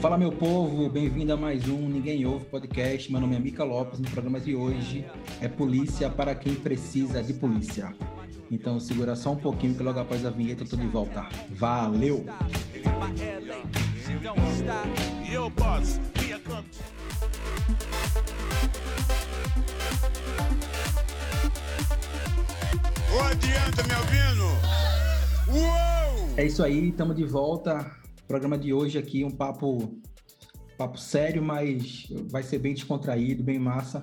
Fala meu povo, bem-vindo a mais um Ninguém Ouve podcast. Meu nome é Mica Lopes. No programa de hoje é Polícia para quem precisa de polícia. Então segura só um pouquinho que logo após a vinheta eu tô de volta. Valeu! Ô, adianta, me ouvindo? Uou! É isso aí, estamos de volta. Programa de hoje aqui, um papo, papo sério, mas vai ser bem descontraído, bem massa,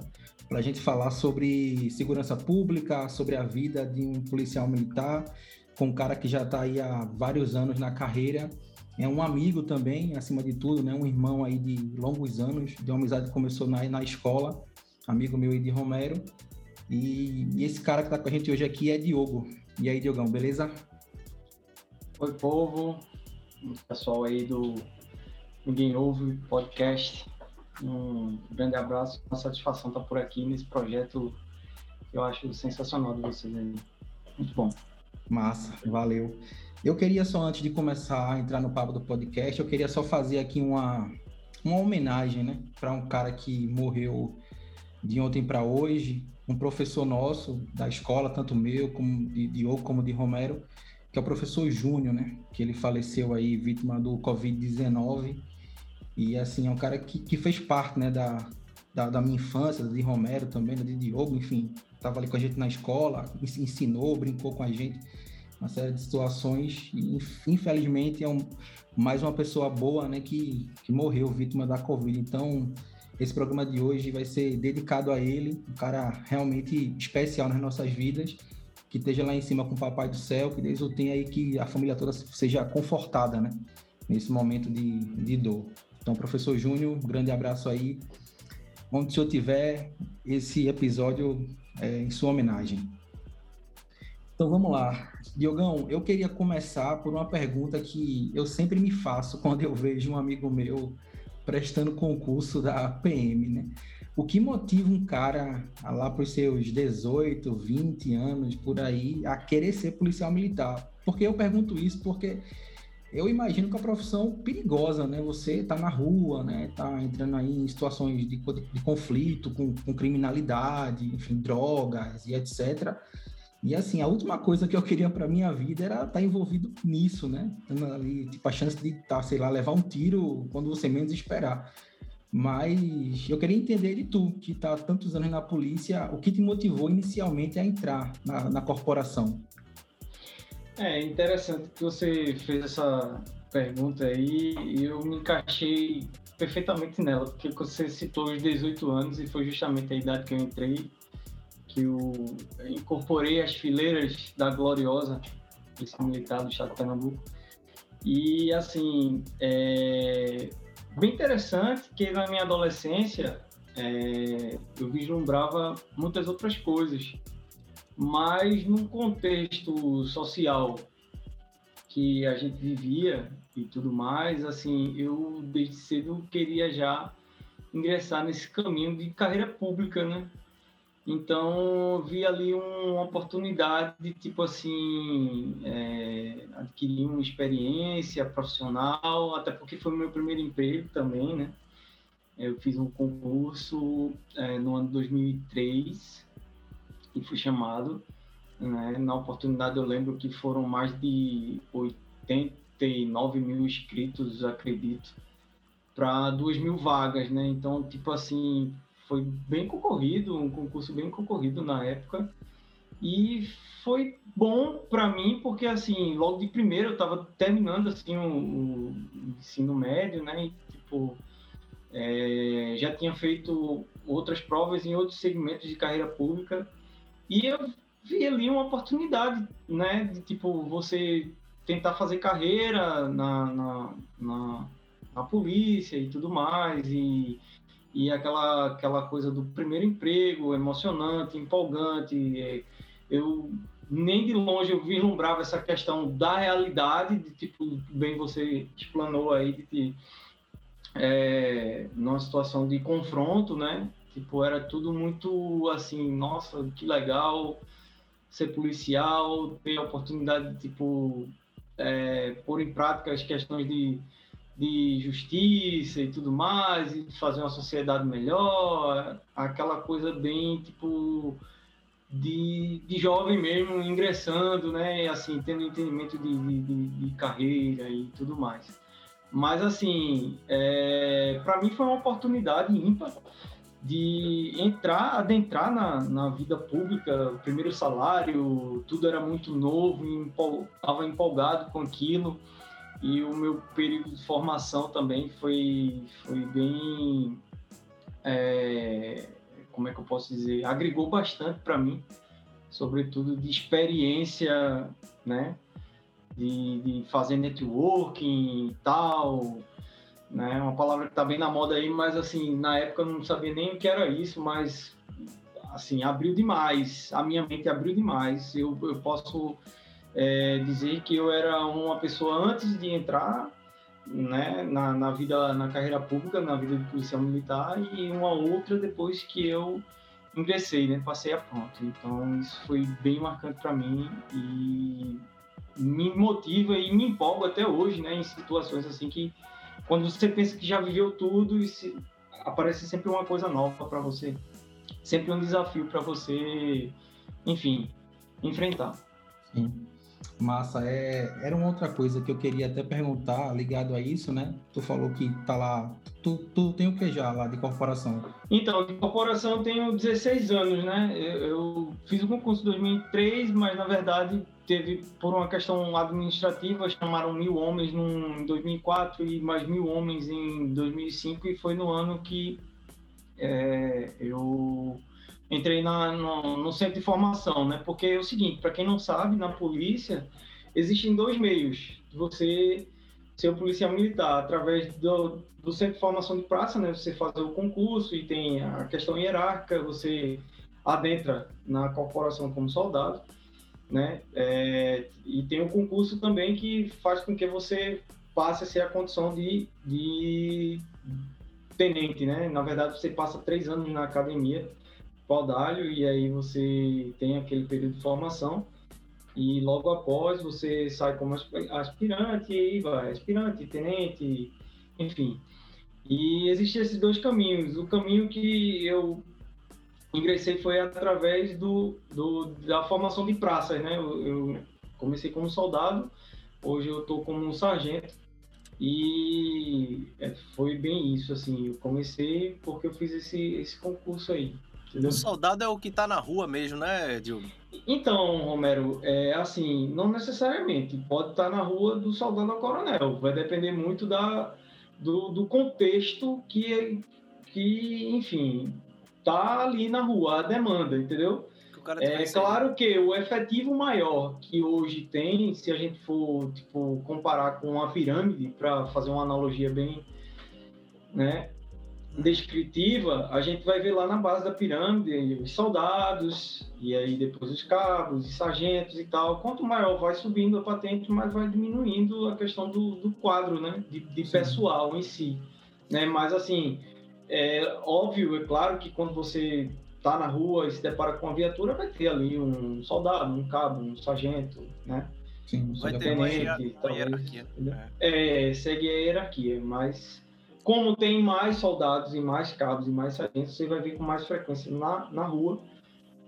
para a gente falar sobre segurança pública, sobre a vida de um policial militar, com um cara que já está aí há vários anos na carreira. É um amigo também, acima de tudo, né? um irmão aí de longos anos, de uma amizade que começou na, na escola, amigo meu aí de Romero. E, e esse cara que está com a gente hoje aqui é Diogo. E aí, Diogão, beleza? Oi, povo, pessoal aí do Ninguém Ouve Podcast. Um grande abraço, uma satisfação estar por aqui nesse projeto que eu acho sensacional de vocês aí. Muito bom. Massa, valeu. Eu queria só, antes de começar a entrar no papo do podcast, eu queria só fazer aqui uma, uma homenagem, né, para um cara que morreu de ontem para hoje, um professor nosso da escola, tanto meu como de Diogo como de Romero, que é o professor Júnior, né? Que ele faleceu aí vítima do Covid-19. E assim, é um cara que, que fez parte, né, da, da, da, minha infância, de Romero também, de Diogo, enfim, estava ali com a gente na escola, ensinou, brincou com a gente, uma série de situações. E, infelizmente, é um, mais uma pessoa boa, né, que, que morreu vítima da Covid. Então, esse programa de hoje vai ser dedicado a ele, um cara realmente especial nas nossas vidas, que esteja lá em cima com o Papai do Céu, que Deus o tenha aí, que a família toda seja confortada, né? Nesse momento de, de dor. Então, professor Júnior, grande abraço aí. Onde o senhor tiver, esse episódio é em sua homenagem. Então vamos lá. Diogão, eu queria começar por uma pergunta que eu sempre me faço quando eu vejo um amigo meu prestando concurso da PM, né? O que motiva um cara lá para os seus 18, 20 anos por aí a querer ser policial militar? Porque eu pergunto isso porque eu imagino que é uma profissão perigosa, né? Você tá na rua, né? Tá entrando aí em situações de, de conflito com, com criminalidade, enfim, drogas e etc. E assim, a última coisa que eu queria para minha vida era estar tá envolvido nisso, né? Ali, tipo, a chance de, tá, sei lá, levar um tiro quando você menos esperar. Mas eu queria entender de tu, que está há tantos anos na polícia, o que te motivou inicialmente a entrar na, na corporação? É interessante que você fez essa pergunta aí e eu me encaixei perfeitamente nela, porque você citou os 18 anos e foi justamente a idade que eu entrei que eu incorporei as fileiras da Gloriosa, Polícia Militar do Estado de Pernambuco. E, assim, é bem interessante que na minha adolescência é, eu vislumbrava muitas outras coisas, mas num contexto social que a gente vivia e tudo mais, assim, eu desde cedo queria já ingressar nesse caminho de carreira pública, né? Então, vi ali uma oportunidade de, tipo assim, é, adquirir uma experiência profissional, até porque foi o meu primeiro emprego também, né? Eu fiz um concurso é, no ano de 2003 e fui chamado. Né? Na oportunidade, eu lembro que foram mais de 89 mil inscritos, acredito, para 2 mil vagas, né? Então, tipo assim, foi bem concorrido, um concurso bem concorrido na época. E foi bom para mim porque assim, logo de primeiro eu estava terminando assim o, ensino médio, né? E, tipo, é, já tinha feito outras provas em outros segmentos de carreira pública e eu vi ali uma oportunidade, né? De tipo você tentar fazer carreira na, na, na, na polícia e tudo mais e e aquela, aquela coisa do primeiro emprego, emocionante, empolgante. É, eu nem de longe eu vislumbrava essa questão da realidade, de tipo, bem você explanou aí, de, de é, numa situação de confronto, né? Tipo, era tudo muito assim, nossa, que legal ser policial, ter a oportunidade de, tipo, é, pôr em prática as questões de de justiça e tudo mais, e fazer uma sociedade melhor, aquela coisa bem tipo de, de jovem mesmo ingressando, né? Assim, tendo entendimento de, de, de carreira e tudo mais. Mas assim, é, para mim foi uma oportunidade ímpar de entrar, adentrar na, na vida pública, o primeiro salário, tudo era muito novo, estava empolgado com aquilo e o meu período de formação também foi, foi bem, é, como é que eu posso dizer, agregou bastante para mim, sobretudo de experiência, né, de, de fazer networking e tal, né, uma palavra que está bem na moda aí, mas assim, na época eu não sabia nem o que era isso, mas assim, abriu demais, a minha mente abriu demais, eu, eu posso é, dizer que eu era uma pessoa antes de entrar né, na, na vida, na carreira pública, na vida de policial militar, e uma outra depois que eu ingressei, né, passei a pronto. Então isso foi bem marcante para mim e me motiva e me empolga até hoje, né, em situações assim que quando você pensa que já viveu tudo e se, aparece sempre uma coisa nova para você, sempre um desafio para você, enfim, enfrentar. Sim. Massa, é, era uma outra coisa que eu queria até perguntar ligado a isso, né? Tu falou que tá lá. Tu, tu tem o que já lá de corporação? Então, de corporação eu tenho 16 anos, né? Eu, eu fiz o concurso em 2003, mas na verdade teve, por uma questão administrativa, chamaram mil homens num, em 2004 e mais mil homens em 2005, e foi no ano que é, eu entrei na, no, no, centro de formação, né? Porque é o seguinte, para quem não sabe, na polícia existem dois meios. Você ser um policial militar através do, do centro de formação de praça, né? Você fazer o concurso e tem a questão hierárquica, você adentra na corporação como soldado, né? É, e tem o concurso também que faz com que você passe a ser a condição de, de tenente, né? Na verdade, você passa três anos na academia Paudalho e aí você tem aquele período de formação e logo após você sai como aspirante e aí vai aspirante, tenente, enfim. E existem esses dois caminhos. O caminho que eu ingressei foi através do, do da formação de praças, né? Eu, eu comecei como soldado, hoje eu estou como um sargento e é, foi bem isso, assim. Eu comecei porque eu fiz esse, esse concurso aí. Entendeu? O soldado é o que tá na rua mesmo, né, Diogo? Então, Romero, é assim, não necessariamente. Pode estar tá na rua do soldado ao coronel. Vai depender muito da, do, do contexto que, que, enfim, tá ali na rua, a demanda, entendeu? É claro que o efetivo maior que hoje tem, se a gente for tipo, comparar com uma pirâmide, para fazer uma analogia bem né, descritiva, a gente vai ver lá na base da pirâmide os soldados, e aí depois os cabos, os sargentos e tal. Quanto maior vai subindo a patente, mais vai diminuindo a questão do, do quadro, né? De, de pessoal em si. Né? Mas, assim, é óbvio, é claro que quando você está na rua e se depara com uma viatura, vai ter ali um soldado, um cabo, um sargento, né? Sim, vai ter uma, hierarquia. É. é, segue a hierarquia, mas como tem mais soldados e mais cabos e mais sargentos, você vai ver com mais frequência na, na rua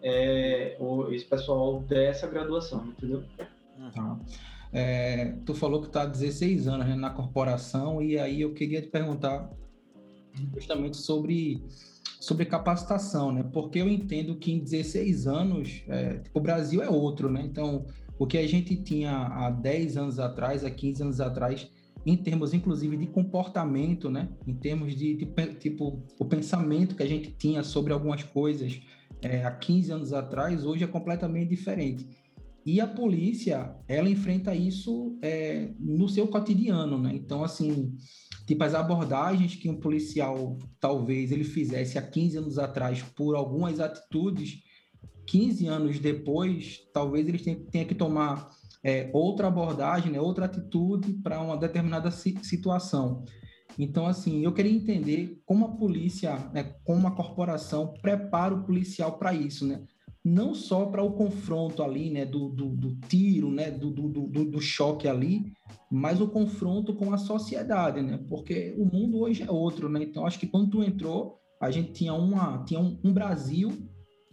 é, esse pessoal dessa graduação, entendeu? Tá. É, tu falou que está há 16 anos né, na corporação, e aí eu queria te perguntar justamente sobre, sobre capacitação, né? Porque eu entendo que em 16 anos é, o Brasil é outro, né? Então, o que a gente tinha há 10 anos atrás, há 15 anos atrás, em termos, inclusive, de comportamento, né? Em termos de, de tipo, o pensamento que a gente tinha sobre algumas coisas é, há 15 anos atrás, hoje é completamente diferente. E a polícia, ela enfrenta isso é, no seu cotidiano, né? Então, assim, tipo, as abordagens que um policial, talvez, ele fizesse há 15 anos atrás por algumas atitudes, 15 anos depois, talvez ele tenha que tomar é, outra abordagem, né, outra atitude para uma determinada situação. Então, assim, eu queria entender como a polícia, né, como a corporação prepara o policial para isso, né? não só para o confronto ali, né, do, do, do tiro, né, do, do, do, choque ali, mas o confronto com a sociedade, né, porque o mundo hoje é outro, né, então acho que quando tu entrou, a gente tinha, uma, tinha um, um Brasil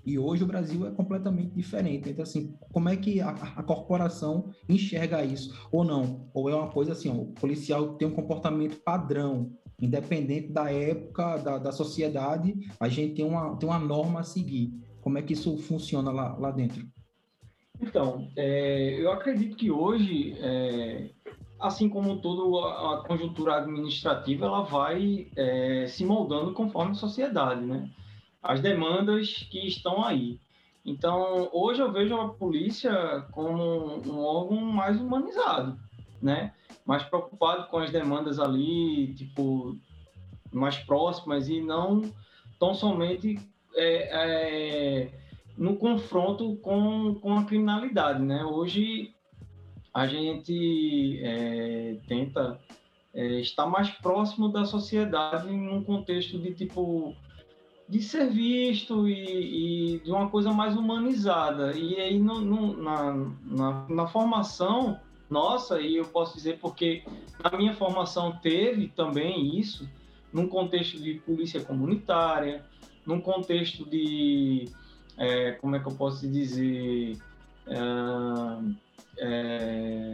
e hoje o Brasil é completamente diferente. Então, assim, como é que a, a, corporação enxerga isso? Ou não? Ou é uma coisa assim, ó, o policial tem um comportamento padrão, independente da época, da, da sociedade, a gente tem uma, tem uma norma a seguir. Como é que isso funciona lá, lá dentro? Então, é, eu acredito que hoje, é, assim como toda a conjuntura administrativa, ela vai é, se moldando conforme a sociedade, né? As demandas que estão aí. Então, hoje eu vejo a polícia como um órgão mais humanizado, né? Mais preocupado com as demandas ali, tipo, mais próximas e não tão somente é, é, no confronto com, com a criminalidade, né? Hoje a gente é, tenta é, estar mais próximo da sociedade num contexto de tipo de ser visto e, e, de uma coisa mais humanizada. E aí no, no, na, na, na, formação nossa, e eu posso dizer porque na minha formação teve também isso, num contexto de polícia comunitária, num contexto de, é, como é que eu posso dizer, é, é,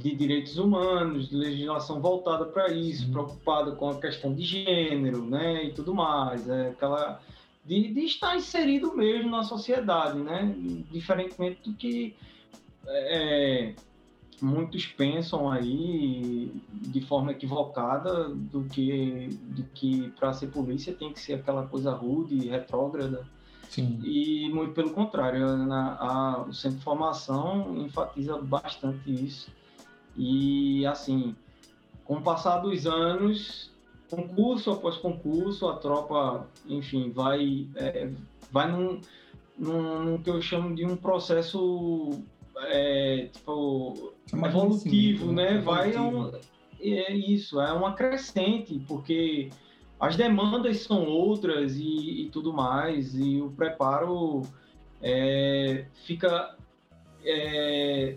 de direitos humanos, de legislação voltada para isso, uhum. preocupada com a questão de gênero, né, e tudo mais, é aquela de, de, estar inserido mesmo na sociedade, né, diferentemente do que é, muitos pensam aí de forma equivocada do que do que para ser polícia tem que ser aquela coisa rude, retrógrada. Sim. E muito pelo contrário, na, a, o centro de formação enfatiza bastante isso e, assim, com o passar dos anos, concurso após concurso, a tropa, enfim, vai, é, vai num, num, num, que eu chamo de um processo é, tipo, evolutivo, né? né? Vai é, um, é isso, é uma crescente, porque as demandas são outras e, e tudo mais, e o preparo é, fica é,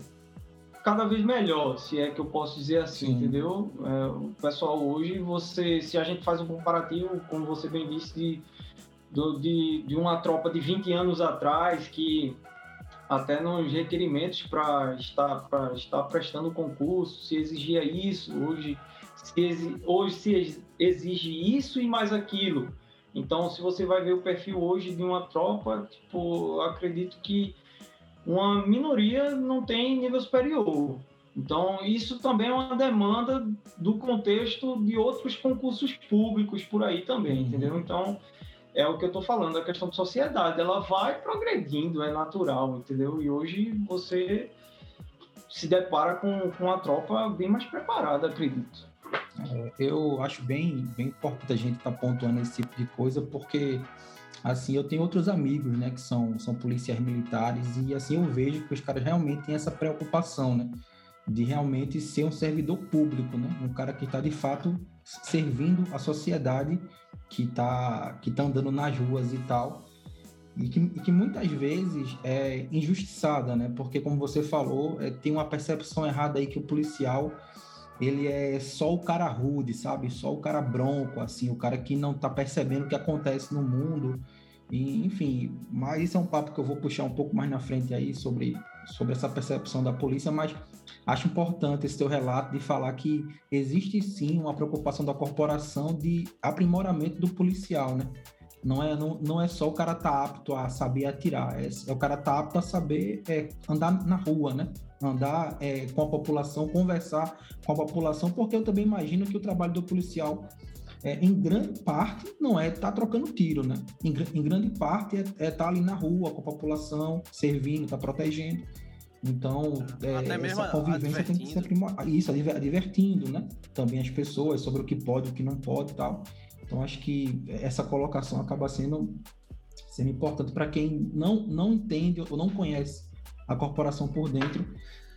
cada vez melhor, se é que eu posso dizer assim, Sim. entendeu? É, o pessoal hoje, você, se a gente faz um comparativo, como você bem disse, de, de, de uma tropa de 20 anos atrás, que até nos requerimentos para estar, estar prestando concurso, se exigia isso, hoje se, hoje se exige isso e mais aquilo. Então, se você vai ver o perfil hoje de uma tropa, tipo, acredito que uma minoria não tem nível superior. Então, isso também é uma demanda do contexto de outros concursos públicos por aí também, uhum. entendeu? Então, é o que eu estou falando, a questão de sociedade, ela vai progredindo, é natural, entendeu? E hoje você se depara com, com uma tropa bem mais preparada, acredito. É, eu acho bem, bem importante a gente estar tá pontuando esse tipo de coisa, porque assim, eu tenho outros amigos, né, que são, são policiais militares, e assim eu vejo que os caras realmente têm essa preocupação, né, de realmente ser um servidor público, né, um cara que está de fato servindo a sociedade que está que tá andando nas ruas e tal, e que, e que, muitas vezes é injustiçada, né, porque como você falou, é, tem uma percepção errada aí que o policial ele é só o cara rude, sabe? Só o cara bronco, assim, o cara que não tá percebendo o que acontece no mundo. E, enfim, mas isso é um papo que eu vou puxar um pouco mais na frente aí sobre, sobre essa percepção da polícia, mas acho importante esse teu relato de falar que existe sim uma preocupação da corporação de aprimoramento do policial, né? Não é, não, não é só o cara tá apto a saber atirar, é, é o cara tá apto a saber é, andar na rua, né? Andar é, com a população, conversar com a população, porque eu também imagino que o trabalho do policial, é, em grande parte, não é estar tá trocando tiro, né? Em, em grande parte é estar é tá ali na rua com a população, servindo, tá protegendo. Então, é, essa convivência tem que ser aprimorada. Isso, divertindo, né? Também as pessoas sobre o que pode, o que não pode e tal. Então, acho que essa colocação acaba sendo, sendo importante para quem não, não entende ou não conhece a corporação por dentro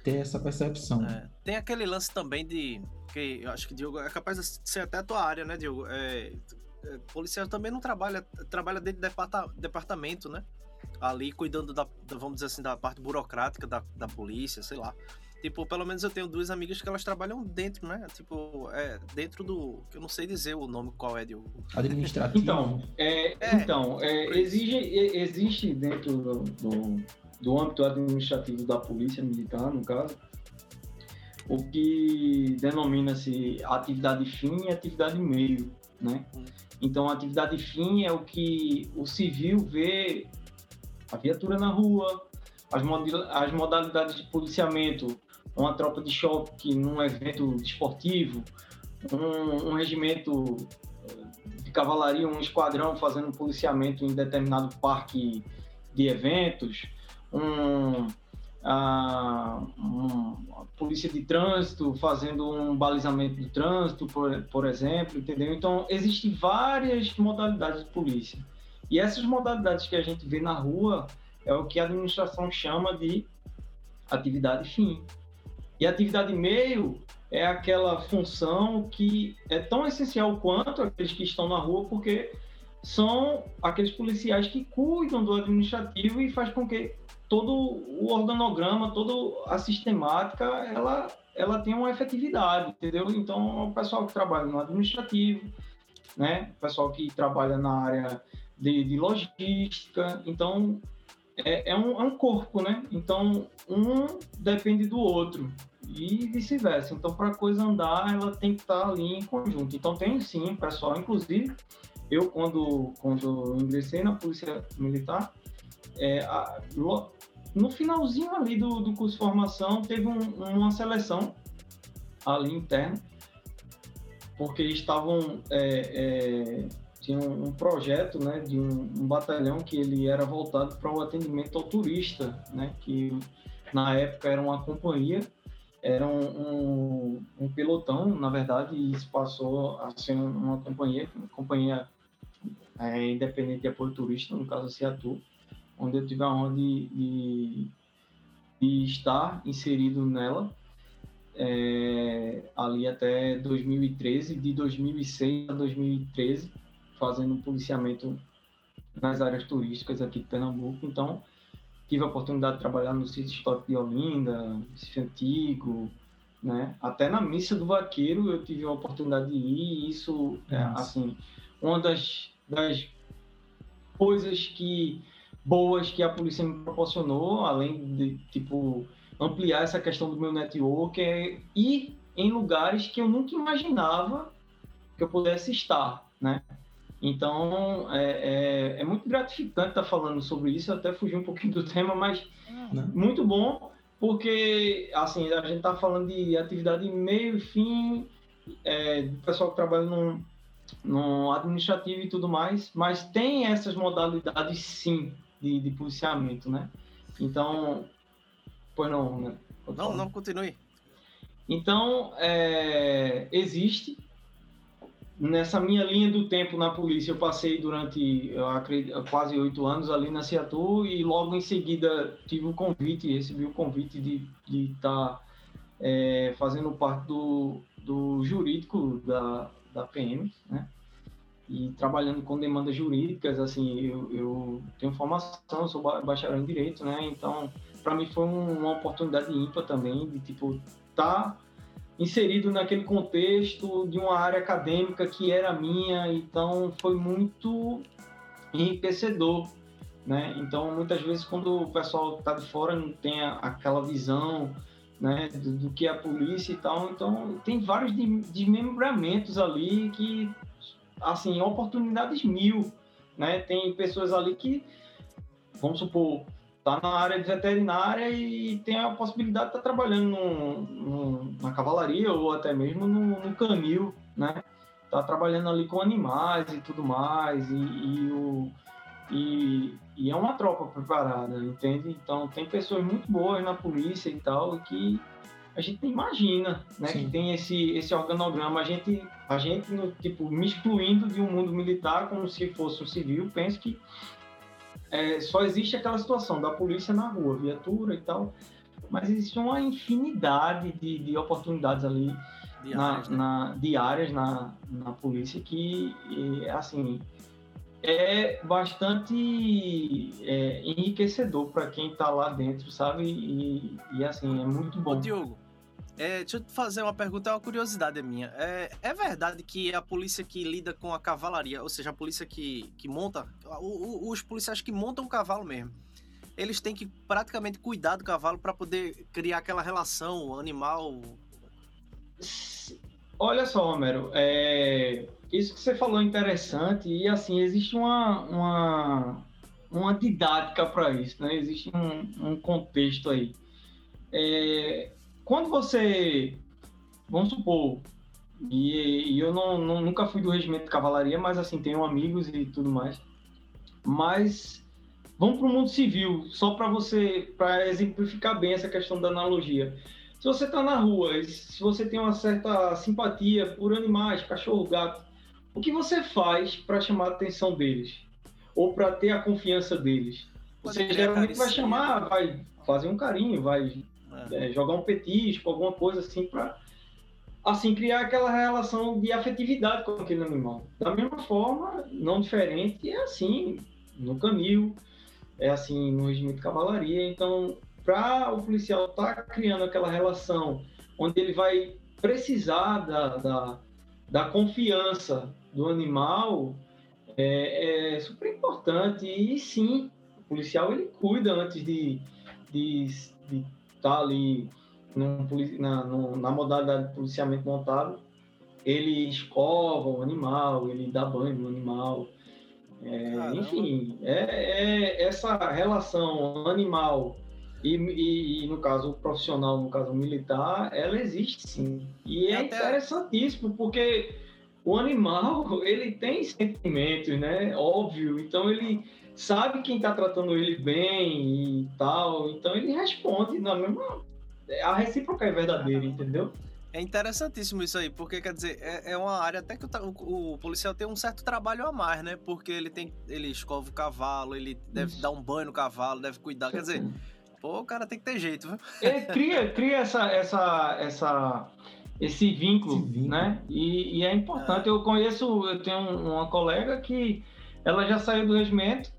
ter essa percepção. É, tem aquele lance também de que eu acho que Diogo é capaz de ser até a tua área, né, Diogo? É, é, policial também não trabalha, trabalha dentro do departamento, né? ali cuidando da, da, vamos dizer assim, da parte burocrática da, da polícia, sei lá. Tipo, pelo menos eu tenho duas amigas que elas trabalham dentro, né? Tipo, é, dentro do. Eu não sei dizer o nome qual é de. Administrativo. Então, é, é, então é, exige, existe dentro do, do, do âmbito administrativo da polícia militar, no caso, o que denomina-se atividade fim e atividade meio, né? Então, a atividade fim é o que o civil vê a viatura na rua, as, as modalidades de policiamento, uma tropa de choque num evento esportivo, um, um regimento eh, de cavalaria, um esquadrão fazendo policiamento em determinado parque de eventos, um, a, um, a polícia de trânsito fazendo um balizamento de trânsito, por, por exemplo, entendeu? Então, existem várias modalidades de polícia. E essas modalidades que a gente vê na rua é o que a administração chama de atividade fim. E atividade meio é aquela função que é tão essencial quanto aqueles que estão na rua, porque são aqueles policiais que cuidam do administrativo e faz com que todo o organograma, toda a sistemática, ela, ela tenha uma efetividade, entendeu? Então, o pessoal que trabalha no administrativo, né? O pessoal que trabalha na área de, de logística, então é, é, um, é um corpo, né? Então, um depende do outro e vice-versa. Então, para a coisa andar, ela tem que estar ali em conjunto. Então, tem sim, pessoal, inclusive, eu, quando, quando ingressei na Polícia Militar, é, a, no finalzinho ali do, do curso de formação, teve um, uma seleção ali interna, porque estavam é, é, tinha um, projeto né, de um, um, batalhão que ele era voltado para o atendimento ao turista, né, que na época era uma companhia, era um, um, um pelotão, na verdade, e isso passou a ser uma companhia, uma companhia é, independente de apoio turista, no caso a Ciatu, onde eu tive a honra de, de, de estar inserido nela é, ali até 2013, de 2006 a 2013 fazendo policiamento nas áreas turísticas aqui de Pernambuco. Então, tive a oportunidade de trabalhar no sítio histórico de Olinda, sítio antigo, né? Até na missa do vaqueiro eu tive a oportunidade de ir. E isso, é, assim, uma das, das coisas que boas que a polícia me proporcionou, além de tipo ampliar essa questão do meu network, é ir em lugares que eu nunca imaginava que eu pudesse estar, né? Então, é, é, é, muito gratificante estar falando sobre isso, até fugir um pouquinho do tema, mas Não. muito bom, porque, assim, a gente está falando de atividade meio e fim, é, do pessoal que trabalha no, no administrativo e tudo mais, mas tem essas modalidades, sim, de, de policiamento, né? Então, pois não, né? Não, não, continue. Então, é, existe nessa minha linha do tempo na polícia, eu passei durante eu acredito, quase oito anos ali na Ciatu e logo em seguida tive o convite, recebi o convite de estar tá, é, fazendo parte do, do jurídico da, da PM, né? E trabalhando com demandas jurídicas, assim, eu, eu tenho formação, sou bacharel em Direito, né? Então, para mim foi uma oportunidade ímpar também de, tipo, tá inserido naquele contexto de uma área acadêmica que era minha, então foi muito enriquecedor, né? Então, muitas vezes, quando o pessoal está de fora não tem aquela visão, né, do, do, que é a polícia e tal, então tem vários desmembramentos ali que, assim, oportunidades mil, né? Tem pessoas ali que, vamos supor, está na área de veterinária e tem a possibilidade de estar tá trabalhando no, no, na cavalaria ou até mesmo no, no canil, né? Tá trabalhando ali com animais e tudo mais e, e, o, e, e é uma tropa preparada, entende? Então tem pessoas muito boas na polícia e tal que a gente imagina, né? Sim. Que tem esse, esse organograma. A gente, a gente, tipo, me excluindo de um mundo militar como se fosse um civil, penso que é, só existe aquela situação da polícia na rua, viatura e tal, mas existe uma infinidade de, de oportunidades ali diárias, na, né? na, diárias na, na polícia que, assim, é bastante é, enriquecedor para quem está lá dentro, sabe? E, e, assim, é muito bom. Ô, Diogo, é, deixa eu fazer uma pergunta, é uma curiosidade minha. É, é, verdade que a polícia que lida com a cavalaria, ou seja, a polícia que, que monta, o, o, os policiais que montam o cavalo mesmo, eles têm que praticamente cuidar do cavalo para poder criar aquela relação animal. Olha só, Homero, é, isso que você falou é interessante e assim existe uma, uma, uma didática para isso, né? Existe um, um contexto aí. É, quando você, vamos supor, e, e eu não, não, nunca fui do regimento de cavalaria, mas assim tenho amigos e tudo mais. Mas vamos para o mundo civil, só para você, para exemplificar bem essa questão da analogia. Se você está na rua, se você tem uma certa simpatia por animais, cachorro, gato, o que você faz para chamar a atenção deles? Ou para ter a confiança deles? Você geralmente vai chamar, vai fazer um carinho, vai é. É, jogar um petisco, alguma coisa assim, para assim criar aquela relação de afetividade com aquele animal. Da mesma forma, não diferente, é assim no canil, é assim no regime de cavalaria. Então, para o policial estar tá criando aquela relação onde ele vai precisar da, da, da confiança do animal é, é, super importante. E sim, o policial ele cuida antes de de, de tá ali num, na, na modalidade de policiamento montado. Ele escova o animal, ele dá banho no animal. É, enfim, é, é, essa relação animal e, e, e, no caso profissional, no caso militar, ela existe sim. E é Até... interessantíssimo, porque o animal, ele tem sentimentos, né? Óbvio. Então ele sabe quem está tratando ele bem e tal. Então ele responde na mesma. A recíproca é verdadeira, entendeu? É interessantíssimo isso aí, porque quer dizer, é, é uma área até que o, o, o, policial tem um certo trabalho a mais, né? Porque ele tem. Ele escova o cavalo, ele deve isso. dar um banho no cavalo, deve cuidar. Quer dizer, pô, o cara tem que ter jeito, viu? Ele cria, cria essa, essa, essa esse vínculo, esse vínculo. né? E, e, é importante. É. Eu conheço, eu tenho uma colega que ela já saiu do regimento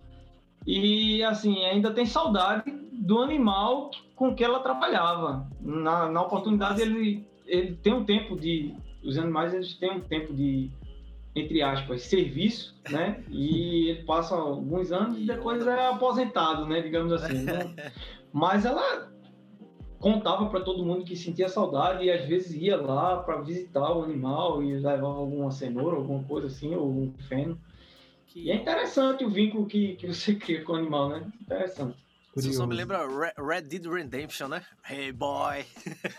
e assim ainda tem saudade do animal com que ela trabalhava. Na, na oportunidade ele ele tem um tempo de os animais eles têm um tempo de entre aspas serviço, né? E ele passa alguns anos e depois é aposentado, né? Digamos assim. Né? Mas ela contava para todo mundo que sentia saudade e às vezes ia lá para visitar o animal e levava alguma cenoura, alguma coisa assim, ou um feno. E é interessante o vínculo que, que você cria com o animal, né? Interessante. Isso só me lembra Red Dead Redemption, né? Hey boy!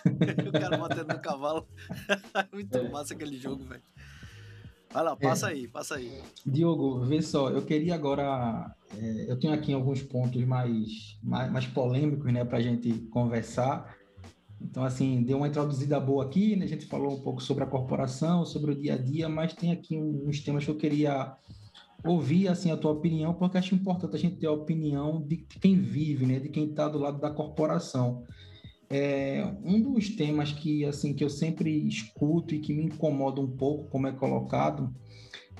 o cara batendo no cavalo. Muito é. massa aquele jogo, velho. Vai lá, passa é. aí, passa aí. Diogo, vê só, eu queria agora. É, eu tenho aqui alguns pontos mais, mais, mais polêmicos, né, para a gente conversar. Então, assim, deu uma introduzida boa aqui, né? A gente falou um pouco sobre a corporação, sobre o dia a dia, mas tem aqui uns temas que eu queria ouvir, assim, a tua opinião, porque acho importante a gente ter a opinião de quem vive, né? De quem está do lado da corporação. É, um dos temas que assim que eu sempre escuto e que me incomoda um pouco, como é colocado,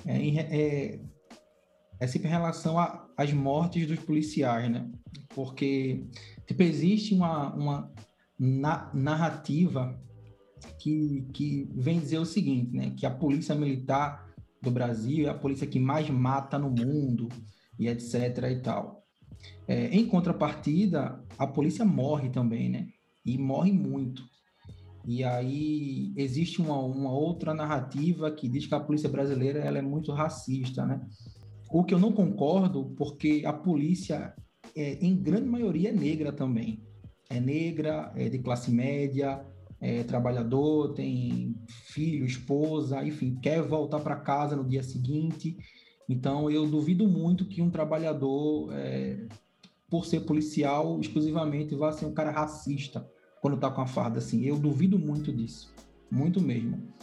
é, é, é sempre em relação às mortes dos policiais, né? Porque tipo, existe uma, uma na, narrativa que, que vem dizer o seguinte, né? Que a polícia militar do Brasil é a polícia que mais mata no mundo e etc e tal. É, em contrapartida, a polícia morre também, né? e morre muito. E aí existe uma, uma outra narrativa que diz que a polícia brasileira ela é muito racista, né? O que eu não concordo, porque a polícia, é, em grande maioria, é negra também. É negra, é de classe média, é trabalhador, tem filho, esposa, enfim, quer voltar para casa no dia seguinte. Então, eu duvido muito que um trabalhador, é, por ser policial, exclusivamente vá ser um cara racista quando tá com a farda, assim. Eu duvido muito disso. Muito mesmo.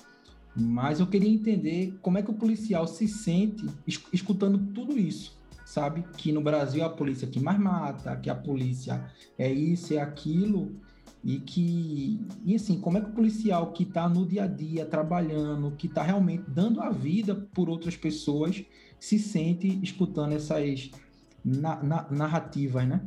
Mas eu queria entender como é que o policial se sente escutando tudo isso, sabe? Que no Brasil é a polícia que mais mata, que a polícia é isso, é aquilo, e que, e assim, como é que o policial que está no dia a dia trabalhando, que está realmente dando a vida por outras pessoas, se sente escutando essas na, na, narrativas, né?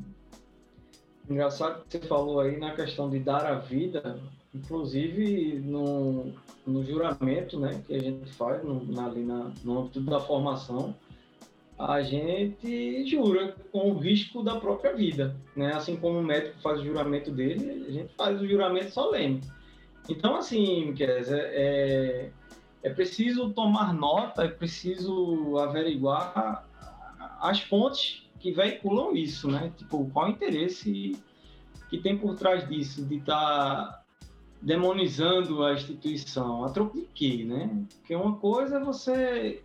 Engraçado que você falou aí na questão de dar a vida, inclusive no, no juramento né, que a gente faz no, ali na, no âmbito da formação, a gente jura com o risco da própria vida, né? Assim como o médico faz o juramento dele, a gente faz o juramento solene. Então, assim, é, é, é preciso tomar nota, é preciso averiguar as fontes que veiculam isso, né? Tipo, qual o interesse que tem por trás disso, de estar tá demonizando a instituição? A troco de quê, né? Porque uma coisa é você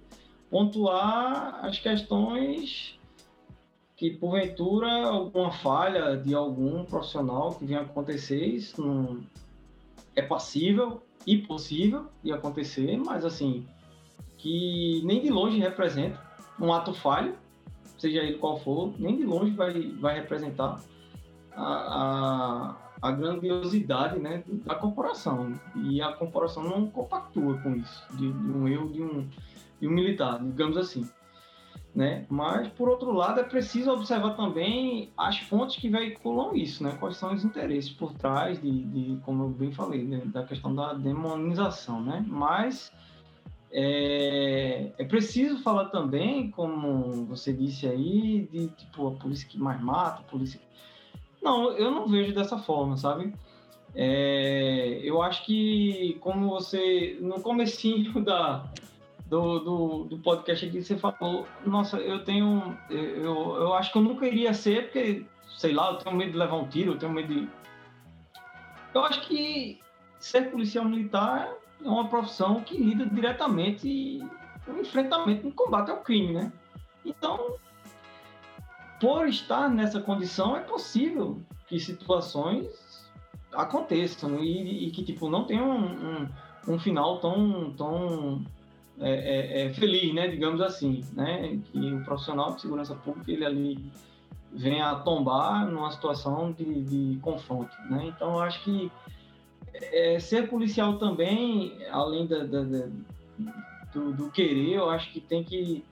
pontuar as questões que, porventura, alguma falha de algum profissional que venha acontecer, isso não é passível e possível de acontecer, mas assim, que nem de longe representa um ato falho, seja ele qual for, nem de longe vai, vai representar a, a, a grandiosidade né, da corporação. E a corporação não compactua com isso, de, de um erro de um, de um militar, digamos assim. Né? Mas, por outro lado, é preciso observar também as fontes que veiculam isso, né? Quais são os interesses por trás de, de como eu bem falei, né? da questão da demonização, né? Mas é, é, preciso falar também, como você disse aí, de tipo a polícia que mais mata, a polícia. Não, eu não vejo dessa forma, sabe? É, eu acho que como você no comecinho da do, do, do, podcast aqui você falou, nossa, eu tenho, eu, eu acho que eu nunca iria ser porque, sei lá, eu tenho medo de levar um tiro, eu tenho medo de, eu acho que ser policial militar é uma profissão que lida diretamente no enfrentamento, no combate ao crime, né? Então, por estar nessa condição, é possível que situações aconteçam e, e que, tipo, não tenham um, um, um final tão, tão é, é, é, feliz, né? Digamos assim, né? Que o profissional de segurança pública, ele ali vem a tombar numa situação de, de confronto, né? Então, acho que é, ser policial também, além da, da, da do, do, querer, eu acho que tem que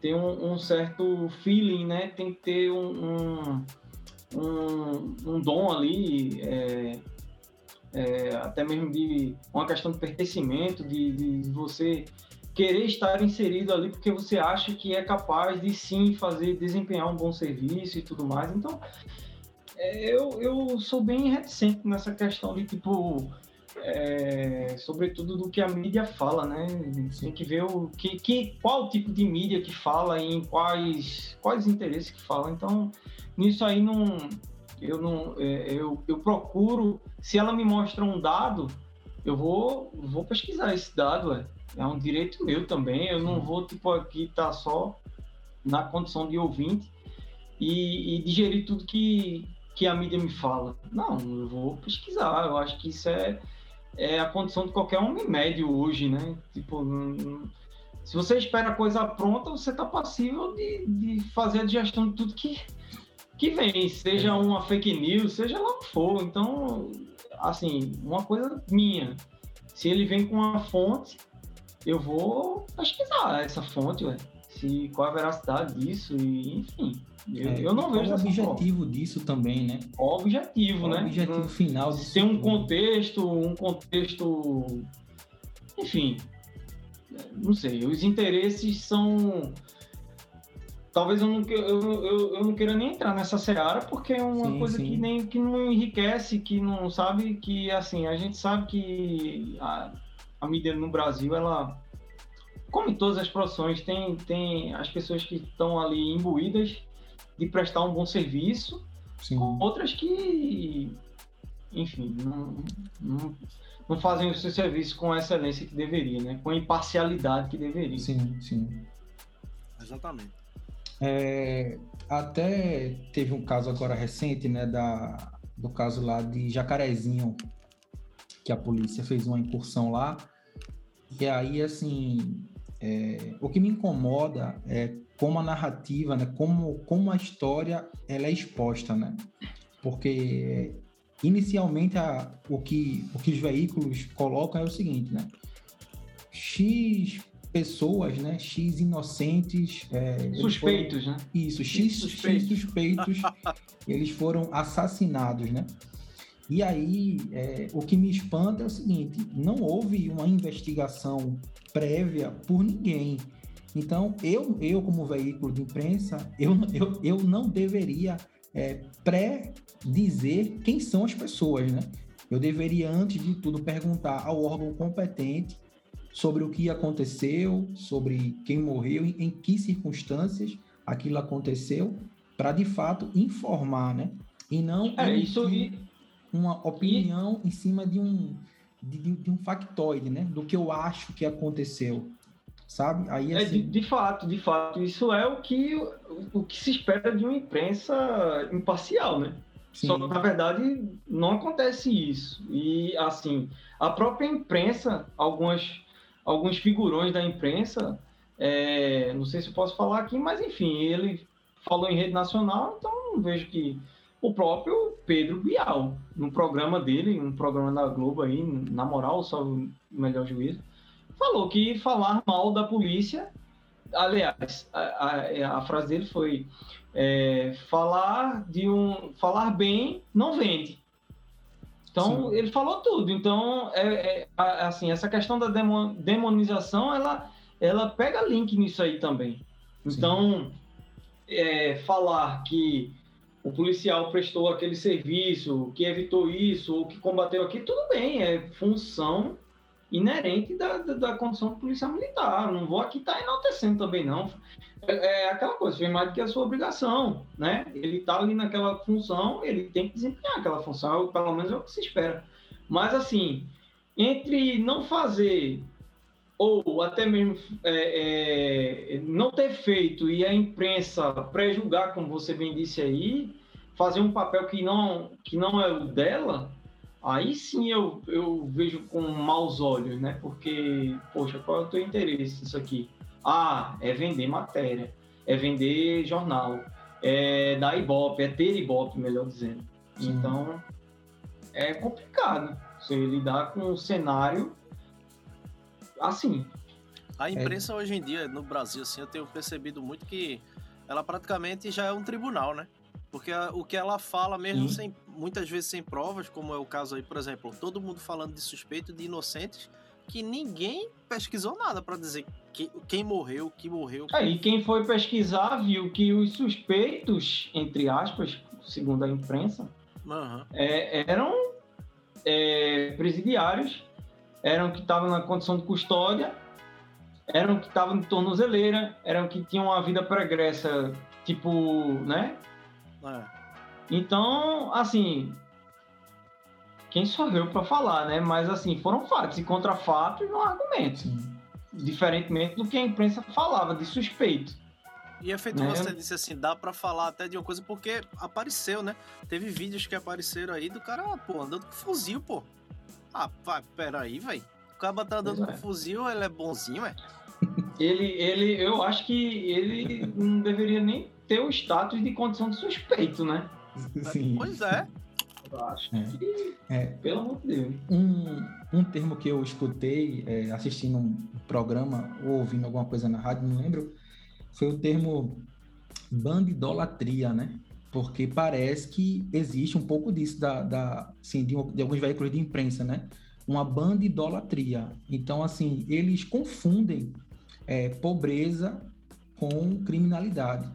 ter um, um certo feeling, né? Tem que ter um, um, um, um dom ali, é, é, até mesmo de uma questão de pertencimento, de, de você querer estar inserido ali porque você acha que é capaz de sim fazer, desempenhar um bom serviço e tudo mais. Então, é, eu, eu sou bem reticente nessa questão de tipo. É, sobretudo do que a mídia fala, né? Tem que ver o que, que qual tipo de mídia que fala e em quais quais interesses que fala. Então, nisso aí não eu não é, eu, eu procuro se ela me mostra um dado, eu vou vou pesquisar esse dado, é, é um direito meu também. Eu não vou tipo aqui estar tá só na condição de ouvinte e, e digerir tudo que que a mídia me fala. Não, eu vou pesquisar. Eu acho que isso é, é a condição de qualquer homem médio hoje, né? Tipo, se você espera a coisa pronta, você está passível de, de fazer a digestão de tudo que, que vem, seja uma fake news, seja lá o que for. Então, assim, uma coisa minha. Se ele vem com uma fonte, eu vou pesquisar essa fonte, ué. Se, qual a veracidade disso, e enfim. Eu, é, eu não vejo o objetivo forma. disso também, né? O objetivo, o né? O objetivo um, final. Tem um contexto, um contexto. Enfim. Não sei. Os interesses são. Talvez eu não, eu, eu, eu não queira nem entrar nessa seara, porque é uma sim, coisa sim. que nem que não enriquece, que não sabe que assim, a gente sabe que a, a mídia no Brasil, ela como em todas as profissões, tem, tem as pessoas que estão ali imbuídas de prestar um bom serviço, Sim. outras que, enfim, não, não, não, fazem o seu serviço com a excelência que deveria, né? com a imparcialidade que deveria. Sim, sim. Exatamente. É, até teve um caso agora recente, né, da, do caso lá de Jacarezinho, que a polícia fez uma incursão lá, e aí, assim, é, o que me incomoda é como a narrativa, né, como, como a história ela é exposta, né? Porque inicialmente a, o, que, o que os veículos colocam é o seguinte, né? X pessoas, né? X inocentes. É, suspeitos, foram, né? Isso, X suspeitos, X suspeitos eles foram assassinados, né? E aí, é, o que me espanta é o seguinte: não houve uma investigação prévia por ninguém. Então, eu, eu como veículo de imprensa, eu, eu, eu não deveria é, pré-dizer quem são as pessoas, né? Eu deveria, antes de tudo, perguntar ao órgão competente sobre o que aconteceu, sobre quem morreu, em, em que circunstâncias aquilo aconteceu, para de fato informar, né? E não é, isso uma opinião e... em cima de um de, de, um factoide, né? Do que eu acho que aconteceu, sabe? Aí assim... é, de, assim de, fato, de fato, isso é o que o que se espera de uma imprensa imparcial, né? Sim. Só que na verdade não acontece isso e assim a própria imprensa, algumas alguns figurões da imprensa, é, não sei se posso falar aqui, mas enfim, ele falou em rede nacional, então vejo que o próprio Pedro Bial, no programa dele, um programa da Globo aí, na moral, só o melhor juízo, falou que falar mal da polícia, aliás, a, a, a frase dele foi é, falar de um falar bem não vende. Então Sim. ele falou tudo. Então é, é, assim essa questão da demonização ela ela pega link nisso aí também. Então é, falar que o policial prestou aquele serviço, que evitou isso, ou que combateu aqui, tudo bem, é função inerente da, da, da condição do policial militar. Não vou aqui estar tá enaltecendo também, não. É, é, aquela coisa, foi mais do que a sua obrigação, né? Ele está ali naquela função, ele tem que desempenhar aquela função, pelo menos é o que se espera. Mas, assim, entre não fazer ou até mesmo é, é, não ter feito e a imprensa pré-julgar, como você bem disse aí, fazer um papel que não, que não é o dela, aí sim eu, eu vejo com maus olhos, né? Porque, poxa, qual é o teu interesse nisso aqui? Ah, é vender matéria, é vender jornal, é dar ibope, é ter ibope, melhor dizendo. Sim. Então, é complicado você lidar com um cenário assim. A imprensa é. hoje em dia, no Brasil, assim, eu tenho percebido muito que ela praticamente já é um tribunal, né? Porque a, o que ela fala, mesmo sem, muitas vezes sem provas, como é o caso aí, por exemplo, todo mundo falando de suspeito de inocentes, que ninguém pesquisou nada para dizer que, quem morreu, que morreu. É, e quem foi pesquisar viu que os suspeitos, entre aspas, segundo a imprensa, uhum. é, eram é, presidiários eram que estavam na condição de custódia, eram que estavam de tornozeleira, eram que tinham uma vida pregressa, tipo, né? É. Então, assim, quem sou eu para falar, né? Mas assim, foram fatos e contra fatos não argumentos. Diferentemente do que a imprensa falava de suspeito. E é feito né? você disse assim, dá para falar até de uma coisa porque apareceu, né? Teve vídeos que apareceram aí do cara, pô, andando com fuzil, pô. Ah, vai, peraí, velho. O cara tá andando com é. fuzil, ele é bonzinho, é? Ele, ele, eu acho que ele não deveria nem ter o status de condição de suspeito, né? Sim. Pois é. Eu acho é. que, é. pelo amor de Deus. Um, um termo que eu escutei é, assistindo um programa ou ouvindo alguma coisa na rádio, não lembro, foi o termo bandidolatria, né? porque parece que existe um pouco disso da, da assim, de, de, alguns veículos de imprensa, né? Uma banda idolatria. Então, assim, eles confundem é, pobreza com criminalidade,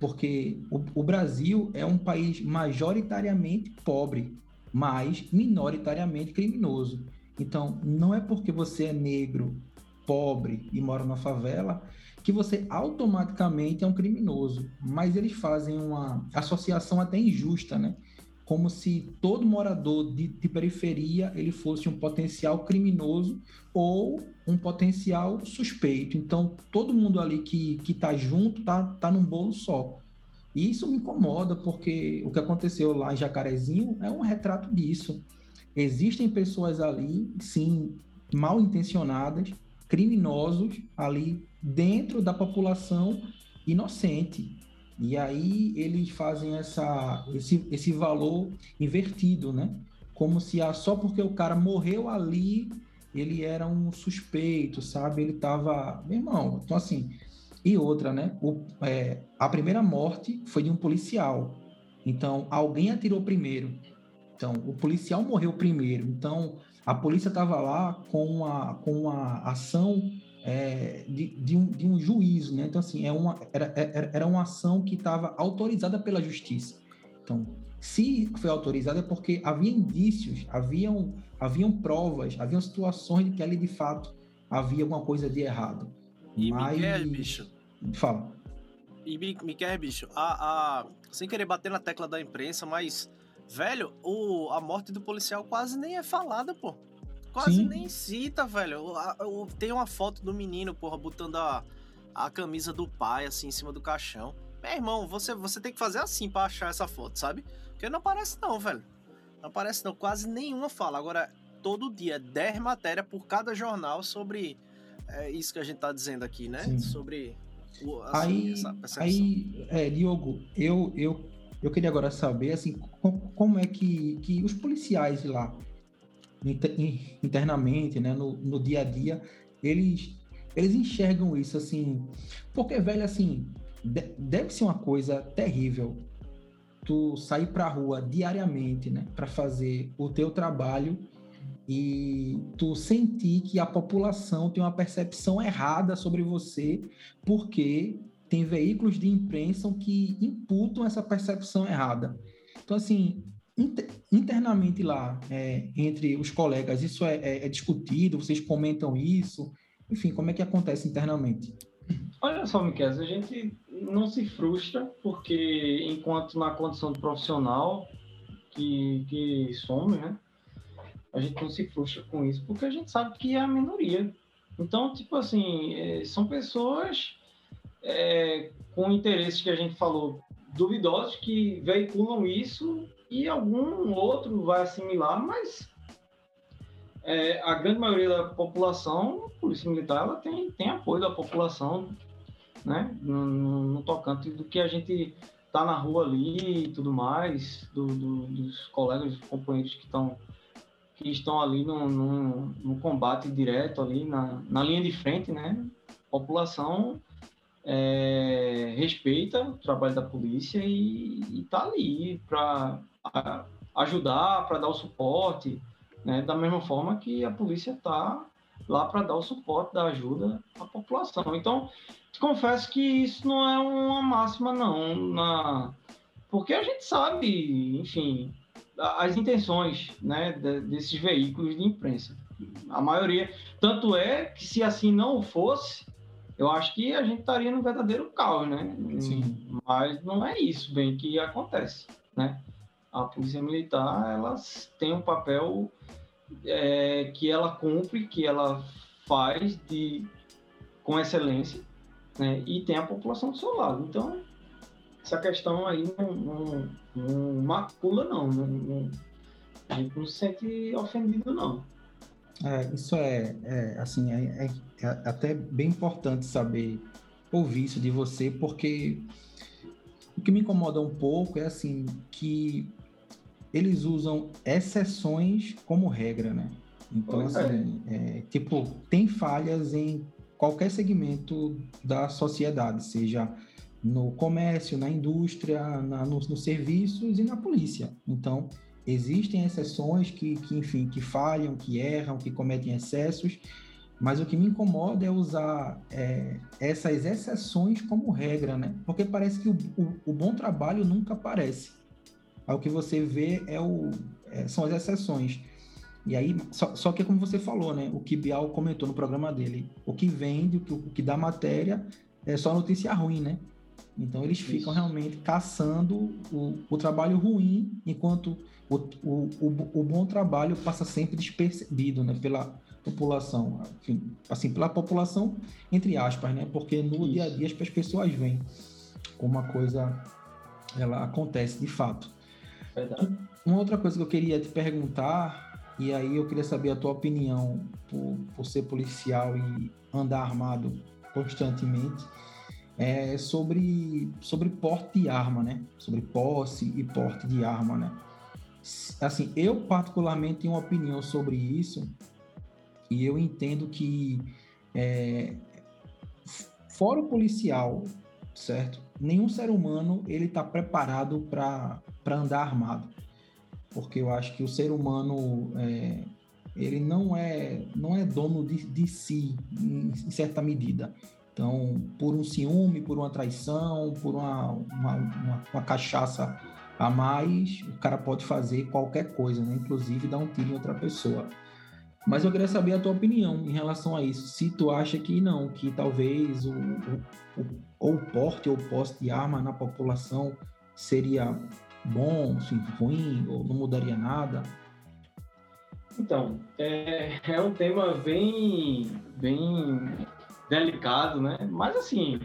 porque o, o Brasil é um país majoritariamente pobre, mas minoritariamente criminoso. Então, não é porque você é negro, pobre e mora na favela que você automaticamente é um criminoso, mas eles fazem uma associação até injusta, né? Como se todo morador de, de periferia ele fosse um potencial criminoso ou um potencial suspeito. Então, todo mundo ali que, que tá junto tá, tá num bolo só. E isso me incomoda, porque o que aconteceu lá em Jacarezinho é um retrato disso. Existem pessoas ali, sim, mal intencionadas, criminosos ali dentro da população inocente. E aí eles fazem essa, esse, esse valor invertido, né? Como se ah, só porque o cara morreu ali, ele era um suspeito, sabe? Ele tava. Meu irmão, então assim. E outra, né? O, é, a primeira morte foi de um policial. Então, alguém atirou primeiro. Então, o policial morreu primeiro. Então, a polícia estava lá com uma, com uma ação é, de, de, um, de um juízo, né? Então, assim, é uma, era, era, era uma ação que estava autorizada pela justiça. Então, se foi autorizada é porque havia indícios, haviam, haviam provas, haviam situações de que ali, de fato, havia alguma coisa de errado. E Mas... Miguel, bicho... Fala. E Miguel, bicho, a, a... sem querer bater na tecla da imprensa, mas, velho, o, a morte do policial quase nem é falada, pô. Quase Sim. nem cita, velho. Tem uma foto do menino, porra, botando a, a camisa do pai, assim, em cima do caixão. Meu irmão, você, você tem que fazer assim pra achar essa foto, sabe? Porque não aparece não, velho. Não aparece não. Quase nenhuma fala. Agora, todo dia, 10 matérias por cada jornal sobre é, isso que a gente tá dizendo aqui, né? Sim. Sobre o, assim, aí. Aí, é, Diogo, eu, eu, eu queria agora saber, assim, como, como é que, que os policiais lá internamente, né, no, no dia a dia, eles, eles enxergam isso assim, porque, velho, assim, deve ser uma coisa terrível tu sair pra rua diariamente, né, para fazer o teu trabalho e tu sentir que a população tem uma percepção errada sobre você, porque tem veículos de imprensa que imputam essa percepção errada. Então, assim, internamente lá, é, entre os colegas, isso é, é, é, discutido? Vocês comentam isso? Enfim, como é que acontece internamente? Olha só, Miquel, a gente não se frustra, porque enquanto na condição de profissional que, que somos, né? A gente não se frustra com isso, porque a gente sabe que é a minoria. Então, tipo assim, é, são pessoas é, com interesses que a gente falou duvidosos que veiculam isso e algum outro vai assimilar, mas é, a grande maioria da população, a Polícia Militar, ela tem, tem apoio da população, né? No, no, no tocante do que a gente tá na rua ali e tudo mais, do, do, dos colegas, dos companheiros que estão que estão ali no, no, no, combate direto ali na, na linha de frente, né? A população é, respeita o trabalho da polícia e está ali para ajudar, para dar o suporte, né? da mesma forma que a polícia está lá para dar o suporte, dar ajuda à população. Então, confesso que isso não é uma máxima, não, na... porque a gente sabe, enfim, as intenções né, desses veículos de imprensa. A maioria. Tanto é que, se assim não fosse, eu acho que a gente estaria no verdadeiro caos, né? Sim. Mas não é isso bem que acontece, né? A polícia militar, ela tem um papel é, que ela cumpre, que ela faz de com excelência, né? E tem a população do seu lado. Então, essa questão aí não, não, não macula, não. não, não a gente não se sente ofendido, não. É, isso é, é assim, é, é, é, até bem importante saber ouvir isso de você, porque o que me incomoda um pouco é assim que eles usam exceções como regra, né? Então, assim, é, tipo, tem falhas em qualquer segmento da sociedade, seja no comércio, na indústria, na, nos, nos serviços e na polícia. Então, Existem exceções que, que, enfim, que falham, que erram, que cometem excessos, mas o que me incomoda é usar é, essas exceções como regra, né? Porque parece que o, o, o bom trabalho nunca aparece. Aí o que você vê é o, é, são as exceções. E aí, só, só, que como você falou, né? O que Bial comentou no programa dele, o que vende, o que, o que dá matéria é só notícia ruim, né? Então eles ficam Isso. realmente caçando o, o trabalho ruim, enquanto o, o, o, o, bom trabalho passa sempre despercebido né, pela população. Enfim, assim, pela população, entre aspas, né? Porque no Isso. dia a dia as pessoas veem como a coisa ela acontece de fato. Verdade. Uma outra coisa que eu queria te perguntar, e aí eu queria saber a tua opinião por, por ser policial e andar armado constantemente é sobre, sobre porte de arma, né? Sobre posse e porte de arma, né? Assim, eu particularmente tenho uma opinião sobre isso, E eu entendo que, é, fora o policial, certo? Nenhum ser humano ele está preparado para andar armado, porque eu acho que o ser humano é, ele não é não é dono de, de si em, em certa medida. Então, por um ciúme, por uma traição, por uma, uma, uma, uma, cachaça a mais, o cara pode fazer qualquer coisa, né? inclusive dar um tiro em outra pessoa. Mas eu queria saber a tua opinião em relação a isso. Se tu acha que não, que talvez o, o, o, o porte ou posse de arma na população seria bom, assim, ruim, ou não mudaria nada? Então, é, é um tema bem, bem delicado, né? Mas assim,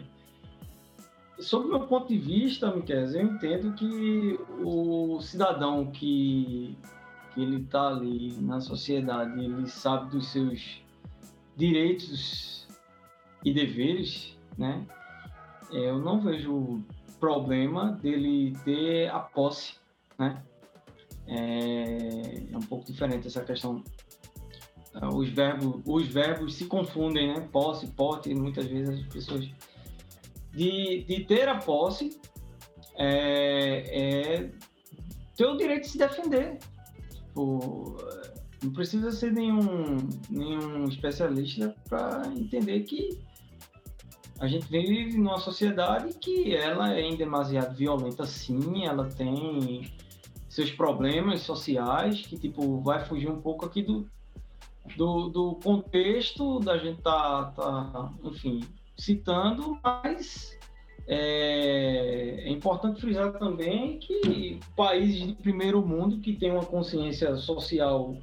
sob meu ponto de vista, Miquel, eu entendo que o cidadão que que ele está ali na sociedade, ele sabe dos seus direitos e deveres, né? É, eu não vejo problema dele ter a posse, né? É, é um pouco diferente essa questão. Os verbos, os verbos se confundem, né? Posse, pote, muitas vezes as pessoas de, de ter a posse é, é ter o direito de se defender, Tipo, não precisa ser nenhum, nenhum especialista para entender que a gente vive numa sociedade que ela é demasiado violenta sim, ela tem seus problemas sociais, que tipo, vai fugir um pouco aqui do, do, do contexto da gente tá, tá, enfim, citando, mas é, é, importante frisar também que países de primeiro mundo que têm uma consciência social,